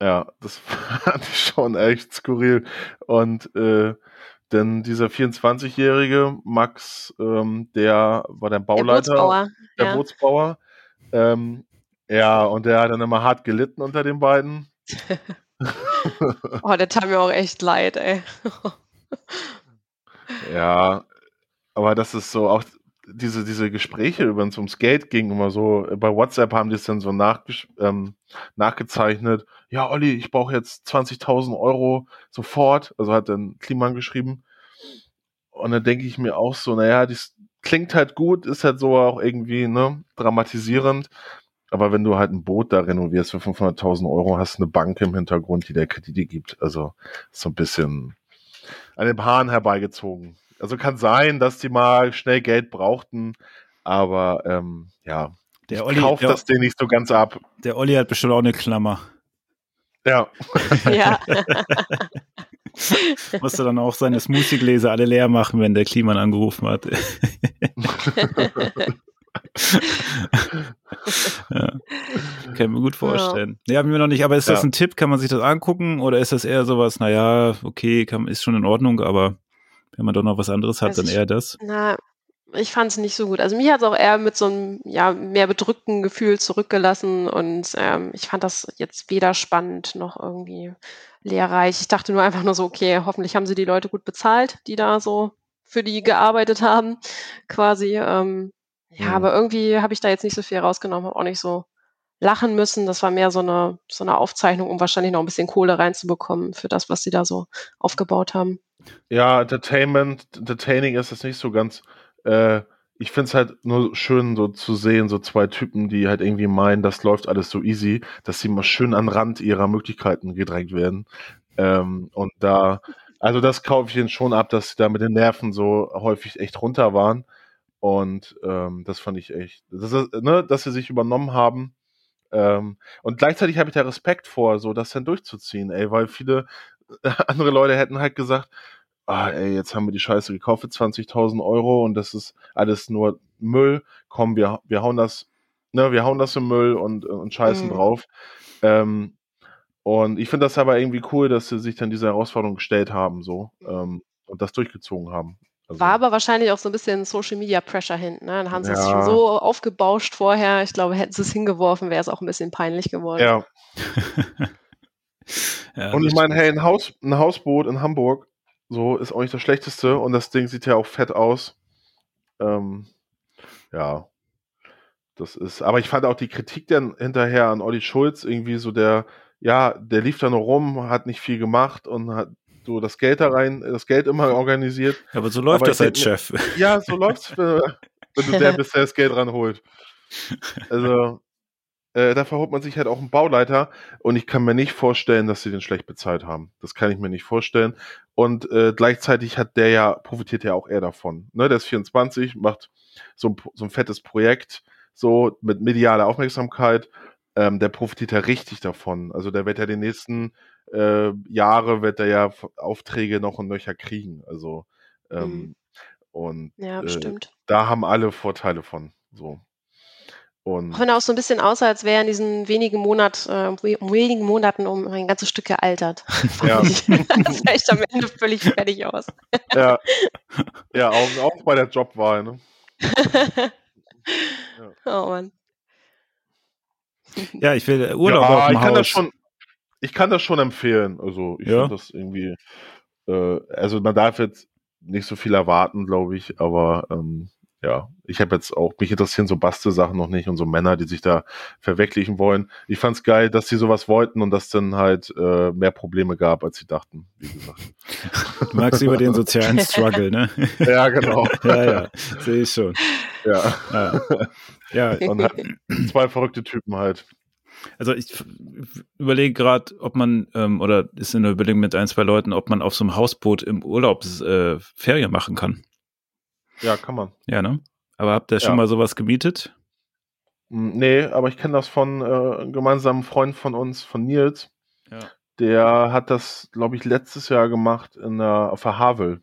Ja, das *laughs* fand ich schon echt skurril. Und äh, denn dieser 24-jährige Max, ähm, der war der Bauleiter, der Bootsbauer. Der ja. Bootsbauer. Ähm, ja, und der hat dann immer hart gelitten unter den beiden. *laughs* oh, der tat mir auch echt leid, ey. ja, aber das ist so auch diese, diese Gespräche, wenn es ums Geld ging, immer so, bei WhatsApp haben die es dann so ähm, nachgezeichnet. Ja, Olli, ich brauche jetzt 20.000 Euro sofort. Also hat dann Kliman geschrieben. Und dann denke ich mir auch so, naja, das klingt halt gut, ist halt so auch irgendwie, ne, dramatisierend. Aber wenn du halt ein Boot da renovierst für 500.000 Euro, hast du eine Bank im Hintergrund, die der Kredite gibt. Also so ein bisschen an den Haaren herbeigezogen. Also kann sein, dass die mal schnell Geld brauchten, aber ähm, ja, der Olli, kauft das denen nicht so ganz ab. Der Olli hat bestimmt auch eine Klammer. Ja. *laughs* ja. *laughs* Musste dann auch seine Smoothie-Gläser alle leer machen, wenn der Kliman angerufen hat. *laughs* ja. Kann ich mir gut *laughs* vorstellen. Ja, haben wir noch nicht, aber ist das ja. ein Tipp? Kann man sich das angucken oder ist das eher sowas, naja, okay, kann, ist schon in Ordnung, aber wenn man doch noch was anderes hat, also dann ich, eher das. Na, ich fand es nicht so gut. Also mich hat es auch eher mit so einem ja, mehr bedrückten Gefühl zurückgelassen und ähm, ich fand das jetzt weder spannend noch irgendwie lehrreich. Ich dachte nur einfach nur so, okay, hoffentlich haben sie die Leute gut bezahlt, die da so für die gearbeitet haben, quasi. Ähm, ja, ja, aber irgendwie habe ich da jetzt nicht so viel rausgenommen, habe auch nicht so lachen müssen. Das war mehr so eine, so eine Aufzeichnung, um wahrscheinlich noch ein bisschen Kohle reinzubekommen für das, was sie da so aufgebaut haben. Ja, Entertainment, Entertaining ist es nicht so ganz. Äh, ich finde es halt nur schön, so zu sehen, so zwei Typen, die halt irgendwie meinen, das läuft alles so easy, dass sie mal schön an Rand ihrer Möglichkeiten gedrängt werden. Ähm, und da, also das kaufe ich ihnen schon ab, dass sie da mit den Nerven so häufig echt runter waren. Und ähm, das fand ich echt, das ist, ne, dass sie sich übernommen haben. Ähm, und gleichzeitig habe ich da Respekt vor, so das dann durchzuziehen, ey, weil viele *laughs* andere Leute hätten halt gesagt, ah, ey, jetzt haben wir die Scheiße gekauft für 20.000 Euro und das ist alles nur Müll. Komm, wir, wir hauen das, ne, wir hauen das im Müll und, und scheißen mhm. drauf. Ähm, und ich finde das aber irgendwie cool, dass sie sich dann diese Herausforderung gestellt haben, so, ähm, und das durchgezogen haben. Also, War aber wahrscheinlich auch so ein bisschen Social Media Pressure hinten. Ne? Dann haben sie ja. es schon so aufgebauscht vorher. Ich glaube, hätten sie es hingeworfen, wäre es auch ein bisschen peinlich geworden. Ja. *laughs* ja und ich meine, hey, ein, Haus, ein Hausboot in Hamburg so, ist auch nicht das Schlechteste und das Ding sieht ja auch fett aus. Ähm, ja, das ist, aber ich fand auch die Kritik dann hinterher an Olli Schulz irgendwie so der, ja, der lief da nur rum, hat nicht viel gemacht und hat so das Geld da rein, das Geld immer organisiert. Ja, aber so läuft aber das als Chef. *laughs* Ja, so läuft's, wenn, wenn du der *laughs* bist, der das Geld ranholt. Also, äh, da verholt man sich halt auch einen Bauleiter und ich kann mir nicht vorstellen, dass sie den schlecht bezahlt haben. Das kann ich mir nicht vorstellen. Und äh, gleichzeitig hat der ja, profitiert ja auch er davon. Ne, der ist 24, macht so ein, so ein fettes Projekt, so mit medialer Aufmerksamkeit. Ähm, der profitiert ja richtig davon. Also der wird ja die nächsten äh, Jahre wird er ja Aufträge noch und nöcher kriegen. Also ähm, mhm. und ja, äh, da haben alle Vorteile von. So. Und auch wenn er auch so ein bisschen aussah, als wäre er in diesen wenigen, Monat, äh, wenigen Monaten um ein ganzes Stück gealtert. *laughs* *laughs* Ja. das sah echt am Ende völlig fertig aus. *laughs* ja, ja auch, auch bei der Jobwahl. Ne? ja. Oh Mann. Ja, ich will Urlaub ja, auf dem ich Haus. Kann das schon, ich kann das schon empfehlen. Also ich ja. finde das irgendwie, äh, also man darf jetzt nicht so viel erwarten, glaube ich, aber ähm, ja, ich habe jetzt auch, mich interessieren so Bastelsachen noch nicht und so Männer, die sich da verwirklichen wollen. Ich fand's geil, dass sie sowas wollten und dass dann halt äh, mehr Probleme gab, als sie dachten, wie gesagt. Du magst über den sozialen Struggle, ne? *laughs* Ja, genau. *laughs* ja, ja, sehe ich schon. Ja. Ja. ja. Und halt zwei verrückte Typen halt. Also ich überlege gerade, ob man, ähm, oder ist in der Überlegung mit ein, zwei Leuten, ob man auf so einem Hausboot im Urlaub äh, Ferien machen kann. Ja, kann man. Ja, ne? Aber habt ihr schon Ja. mal sowas gemietet? Mm, Nee, aber ich kenne das von äh, einem gemeinsamen Freund von uns, von Nils. Ja. Der hat das, glaube ich, letztes Jahr gemacht in der, auf der Havel.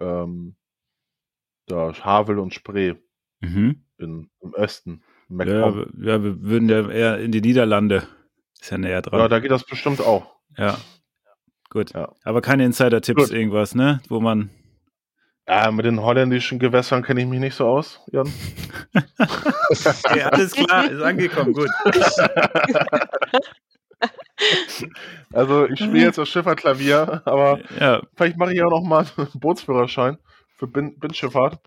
Ähm, da Havel und Spree Mhm. in, im Osten. im Ja, ja, wir würden ja eher in die Niederlande. Ist ja näher Ja, dran. da geht das bestimmt auch. Ja. Gut. Ja. Aber keine Insider-Tipps, irgendwas, ne? Wo man. Ja, mit den holländischen Gewässern kenne ich mich nicht so aus, Jan. *laughs* Okay, alles klar, ist angekommen, gut. *laughs* Also ich spiele jetzt das Schifferklavier, aber Ja, vielleicht mache ich auch noch mal einen *laughs* Bootsführerschein für Bin Bindschifffahrt.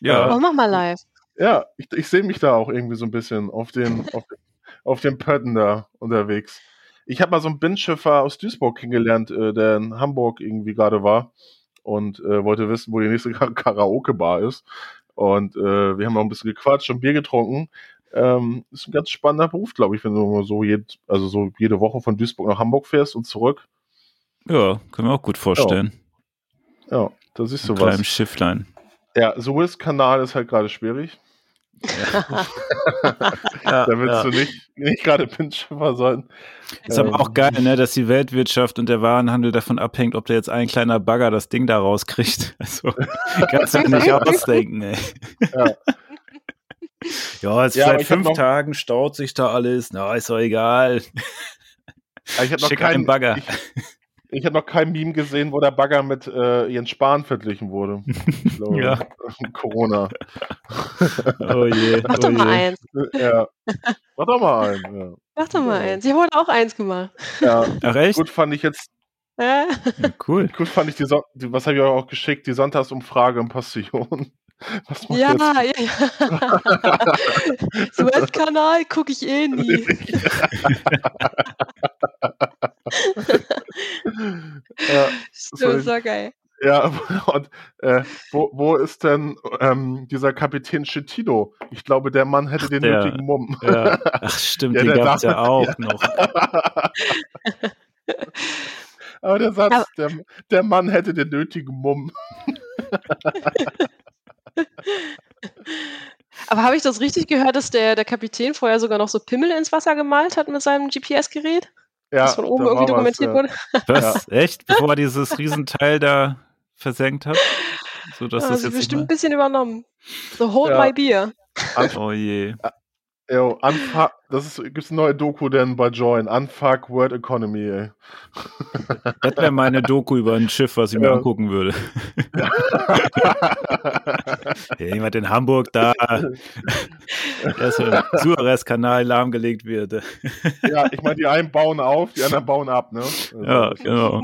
ja. Oh, mach mal live. Ja, ich, ich sehe mich da auch irgendwie so ein bisschen auf den, auf, den- auf den Pötten da unterwegs. Ich habe mal so einen Bindschiffer aus Duisburg kennengelernt, äh, der in Hamburg irgendwie gerade war und äh, wollte wissen, wo die nächste Ka- Karaoke-Bar ist. Und äh, wir haben noch ein bisschen gequatscht und Bier getrunken. Ähm, ist ein ganz spannender Beruf, glaube ich, wenn du mal so, jed, also so jede Woche von Duisburg nach Hamburg fährst und zurück. ja, können wir auch gut vorstellen. Ja, da siehst du was. Schifflein. Ja, Suez-Kanal ist halt gerade schwierig. *laughs* Ja, Da willst du nicht, nicht gerade Bindschiffer sein. Ist aber Ähm, auch geil, ne, dass die Weltwirtschaft und der Warenhandel davon abhängt, ob der jetzt ein kleiner Bagger das Ding da rauskriegt. *laughs* Also kannst du nicht ausdenken, ey. Ja. Ja, jetzt Ja, seit fünf Tagen staut sich da alles. Na, ist doch egal. Ich habe noch Schick keinen einen Bagger. Ich, ich habe noch kein Meme gesehen, wo der Bagger mit äh, Jens Spahn verglichen wurde. *laughs* Glaube, Ja. *laughs* Corona. *laughs* Oh je. Mach oh doch mal je. eins. Ja. Mach doch mal einen. Mach doch mal eins. Ich habe heute auch eins gemacht. Ja. ja. Ach echt? Gut fand ich jetzt, Ja. Ja, cool. gut fand ich die, Son die was habe ich euch auch geschickt, die Sonntagsumfrage im Passion. Was macht Ja, jetzt? ja, ja. Suezkanal gucke ich eh nie. *laughs* Ja, Stimmt, so geil. ja, *laughs* und äh, wo, wo ist denn ähm, dieser Kapitän Schettino? Ich glaube, der Mann hätte den der- nötigen Mumm. Ja. *laughs* Ach stimmt, Ja, den der gab's ja auch noch. Aber der Satz, Aber- der, der Mann hätte den nötigen Mumm. Aber habe ich das richtig gehört, dass der, der Kapitän vorher sogar noch so Pimmel ins Wasser gemalt hat mit seinem GPS-Gerät? Ja, das von oben da irgendwie war was, dokumentiert ja. wurde? *laughs* Was? Echt? Bevor er dieses Riesenteil da versenkt hat? So dass Ja, das das ist jetzt bestimmt ein bisschen übernommen. So, hold Ja. my beer. Oh je. Jo, Unfuck, das ist, gibt's eine neue Doku denn bei Join. Unfuck World Economy, ey. Das wäre meine Doku über ein Schiff, was ich mir Ja. angucken würde. *laughs* Ja, jemand in Hamburg da, *laughs* der so im Suarez-Kanal lahmgelegt wird. ja, ich meine, die einen bauen auf, die anderen bauen ab, ne? Also, Ja, das ist- genau.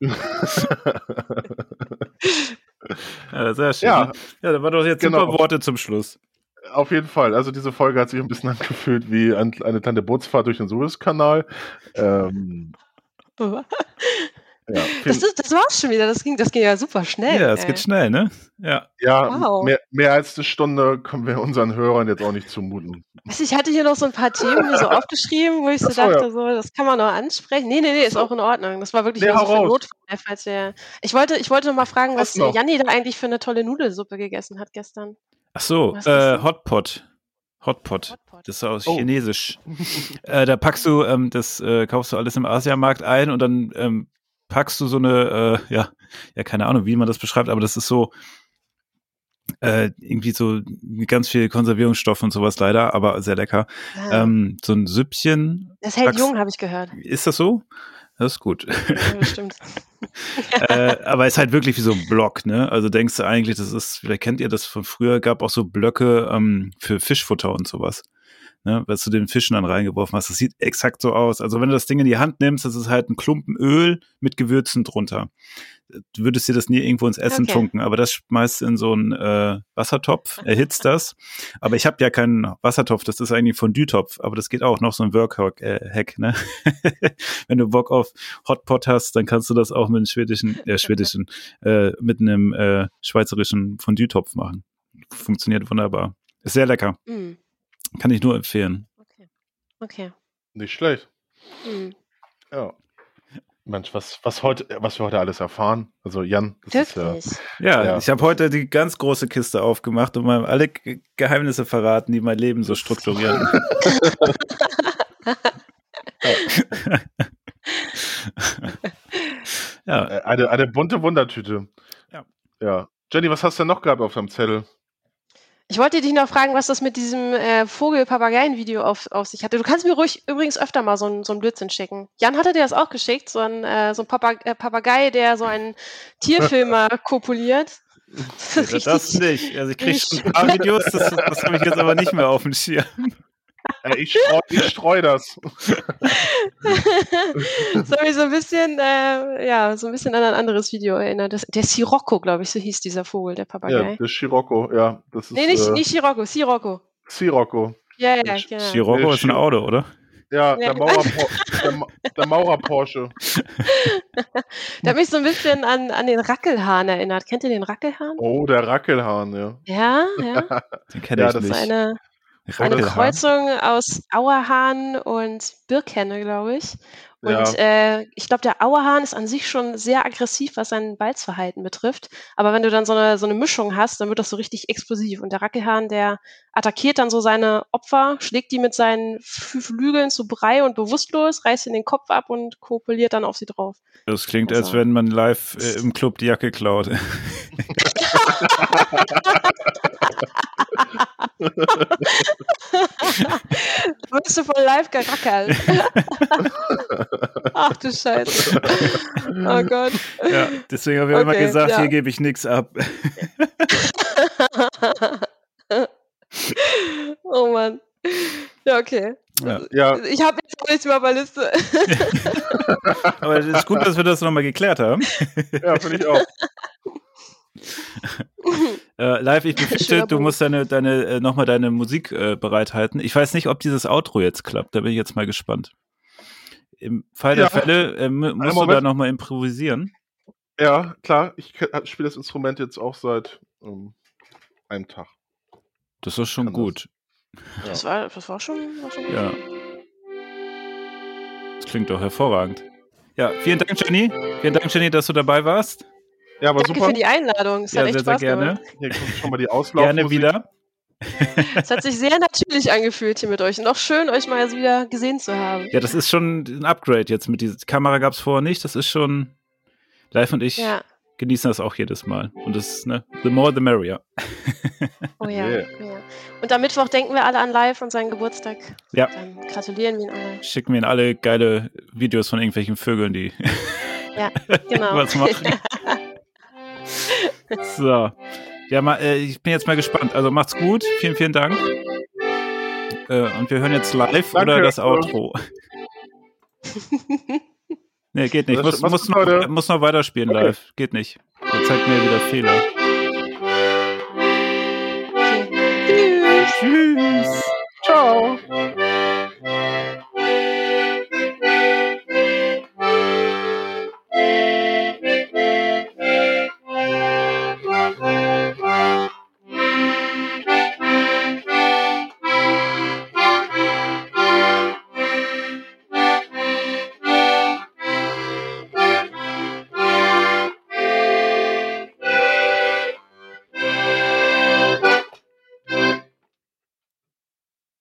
*laughs* Ja, sehr schön. Ja. ja, da war doch jetzt Genau. super Worte zum Schluss. Auf jeden Fall. Also diese Folge hat sich ein bisschen *laughs* angefühlt wie ein, eine kleine Bootsfahrt durch den Suezkanal. Ähm, *laughs* ja, Das, ist, das war's schon wieder. Das ging, das ging ja super schnell. Ja, es ey. geht schnell, ne? Ja. ja Wow. mehr, mehr als eine Stunde können wir unseren Hörern jetzt auch nicht zumuten. Du, Ich hatte hier noch so ein paar Themen so *laughs* aufgeschrieben, wo ich so Ach so, dachte, ja. so, das kann man noch ansprechen. Nee, nee, nee, ist auch in Ordnung. Das war wirklich Nee, nur so für. Notfall, falls wir. Ich wollte, ich wollte noch mal fragen, was Was? Janni da eigentlich für eine tolle Nudelsuppe gegessen hat gestern. Ach so, äh? Hotpot. Hotpot. Hotpot. Das ist aus Oh. Chinesisch. *laughs* äh, da packst du, ähm, das äh, kaufst du alles im Asiamarkt ein und dann ähm, packst du so eine, äh, ja, ja, keine Ahnung, wie man das beschreibt, aber das ist so äh, irgendwie so mit ganz viel Konservierungsstoff und sowas leider, aber sehr lecker. Ah, Ähm, so ein Süppchen. das hält packst- jung, habe ich gehört. Ist das so? Das ist gut. Ja, bestimmt. *laughs* äh, aber ist halt wirklich wie so ein Block, ne? Also denkst du eigentlich, das ist, vielleicht kennt ihr das von früher, gab auch so Blöcke ähm, für Fischfutter und sowas. ne, was du den Fischen dann reingeworfen hast. Das sieht exakt so aus. Also wenn du das Ding in die Hand nimmst, das ist halt ein Klumpen Öl mit Gewürzen drunter. Du würdest dir das nie irgendwo ins Essen okay. tunken, aber das schmeißt in so einen äh, Wassertopf, *laughs* erhitzt das. Aber ich habe ja keinen Wassertopf, das ist eigentlich ein Fondue-Topf, aber das geht auch noch so ein Workhack, äh, ne? *laughs* wenn du Bock auf Hotpot hast, dann kannst du das auch mit einem schwedischen, äh, schwedischen, äh, mit einem äh, schweizerischen Fondue-Topf machen. Funktioniert wunderbar. Ist sehr lecker. Mm. Kann ich nur empfehlen. Okay. Okay. Nicht schlecht. Mhm. Ja. Mensch, was, was, heute, was wir heute alles erfahren. Also Jan, das Wirklich? ist ja. Ja, ja. ich habe heute die ganz große Kiste aufgemacht und mal alle Geheimnisse verraten, die mein Leben so strukturieren. *laughs* ja. Eine, eine bunte Wundertüte. Ja. Ja. Jenny, was hast du denn noch gehabt auf deinem Zettel? Ich wollte dich noch fragen, was das mit diesem äh, Vogel-Papageien-Video auf, auf sich hatte. Du kannst mir ruhig übrigens öfter mal so ein, so ein Blödsinn schicken. Jan hatte dir das auch geschickt, so ein, äh, so ein Papag äh, Papagei, der so einen Tierfilmer *laughs* kopuliert. Das, das nicht. Also ich kriege schon ein paar Videos, das, das habe ich jetzt aber nicht mehr auf dem Schirm. Ja, ich streue streu das. *laughs* das hat mich so ein bisschen, äh, ja, so ein bisschen an ein anderes Video erinnert. Das, der Sirocco, glaube ich, so hieß dieser Vogel, der Papagei. Ja, der Scirocco, ja. Das ist, nee, nicht, äh, nicht Scirocco, Sirocco. Sirocco. Ja, ja, genau. Scirocco ist ein Auto, oder? Ja, der, Maurer, der, der Maurer Porsche. *laughs* der hat mich so ein bisschen an, an den Rackelhahn erinnert. Kennt ihr den Rackelhahn? Oh, der Rackelhahn, ja. Ja, ja. Den kenne ich ja, nicht. Eine, eine Kreuzung aus Auerhahn und Birkenne, glaube ich. Und ja. äh, ich glaube, der Auerhahn ist an sich schon sehr aggressiv, was sein Balzverhalten betrifft. Aber wenn du dann so eine, so eine Mischung hast, dann wird das so richtig explosiv. Und der Rackelhahn, der attackiert dann so seine Opfer, schlägt die mit seinen Flügeln zu Brei und bewusstlos, reißt in den Kopf ab und kopuliert dann auf sie drauf. Das klingt, also. als wenn man live äh, im Club die Jacke klaut. *laughs* *laughs* *laughs* wirst du voll live gerackert. *laughs* Ach du Scheiße. Oh Gott. Ja, deswegen habe ich okay, immer gesagt, ja. hier gebe ich nichts ab. *laughs* oh Mann. Ja, okay. Ja. ja. Ich habe jetzt nichts mehr auf der Liste. *laughs* Aber es ist gut, dass wir das nochmal geklärt haben. Ja, finde ich auch. *laughs* äh, live, ich befürchte, du musst deine, deine, äh, nochmal deine Musik äh, bereithalten. Ich weiß nicht, ob dieses Outro jetzt klappt, da bin ich jetzt mal gespannt. Im Fall ja. der Fälle äh, musst du da nochmal improvisieren. Ja, klar, ich spiele das Instrument jetzt auch seit ähm, einem Tag. Das ist schon gut. Das, ja. das, war, das war schon, war schon gut. Ja. Das klingt doch hervorragend. Ja, vielen Dank, Jenny. Vielen Dank, Jenny, dass du dabei warst. Ja, aber Danke super. für die Einladung. Es ja, hat echt sehr, Spaß sehr gerne. Gemacht. Hier kommt schon mal die *laughs* Auslaufmusik. Gerne wieder. es hat sich sehr natürlich angefühlt hier mit euch. Und auch schön, euch mal wieder gesehen zu haben. Ja, das ist schon ein Upgrade jetzt mit dieser Kamera gab es vorher nicht. Das ist schon live und ich ja. genießen das auch jedes Mal. Und das ist, ne, the more the merrier. *laughs* oh ja, yeah. oh ja. Und am Mittwoch denken wir alle an live und seinen Geburtstag. Ja. Dann gratulieren wir ihn alle. Schicken wir ihnen alle geile Videos von irgendwelchen Vögeln, die ja, *laughs* genau. was machen so. Ja, mal, äh, ich bin jetzt mal gespannt. Also macht's gut. Vielen, vielen Dank. Äh, und wir hören jetzt live Danke, oder das Outro. *laughs* nee, geht nicht. Muss, muss, noch, muss noch weiterspielen okay. live. Geht nicht. Der zeigt mir wieder Fehler. Okay. Tschüss. Tschüss. Ciao.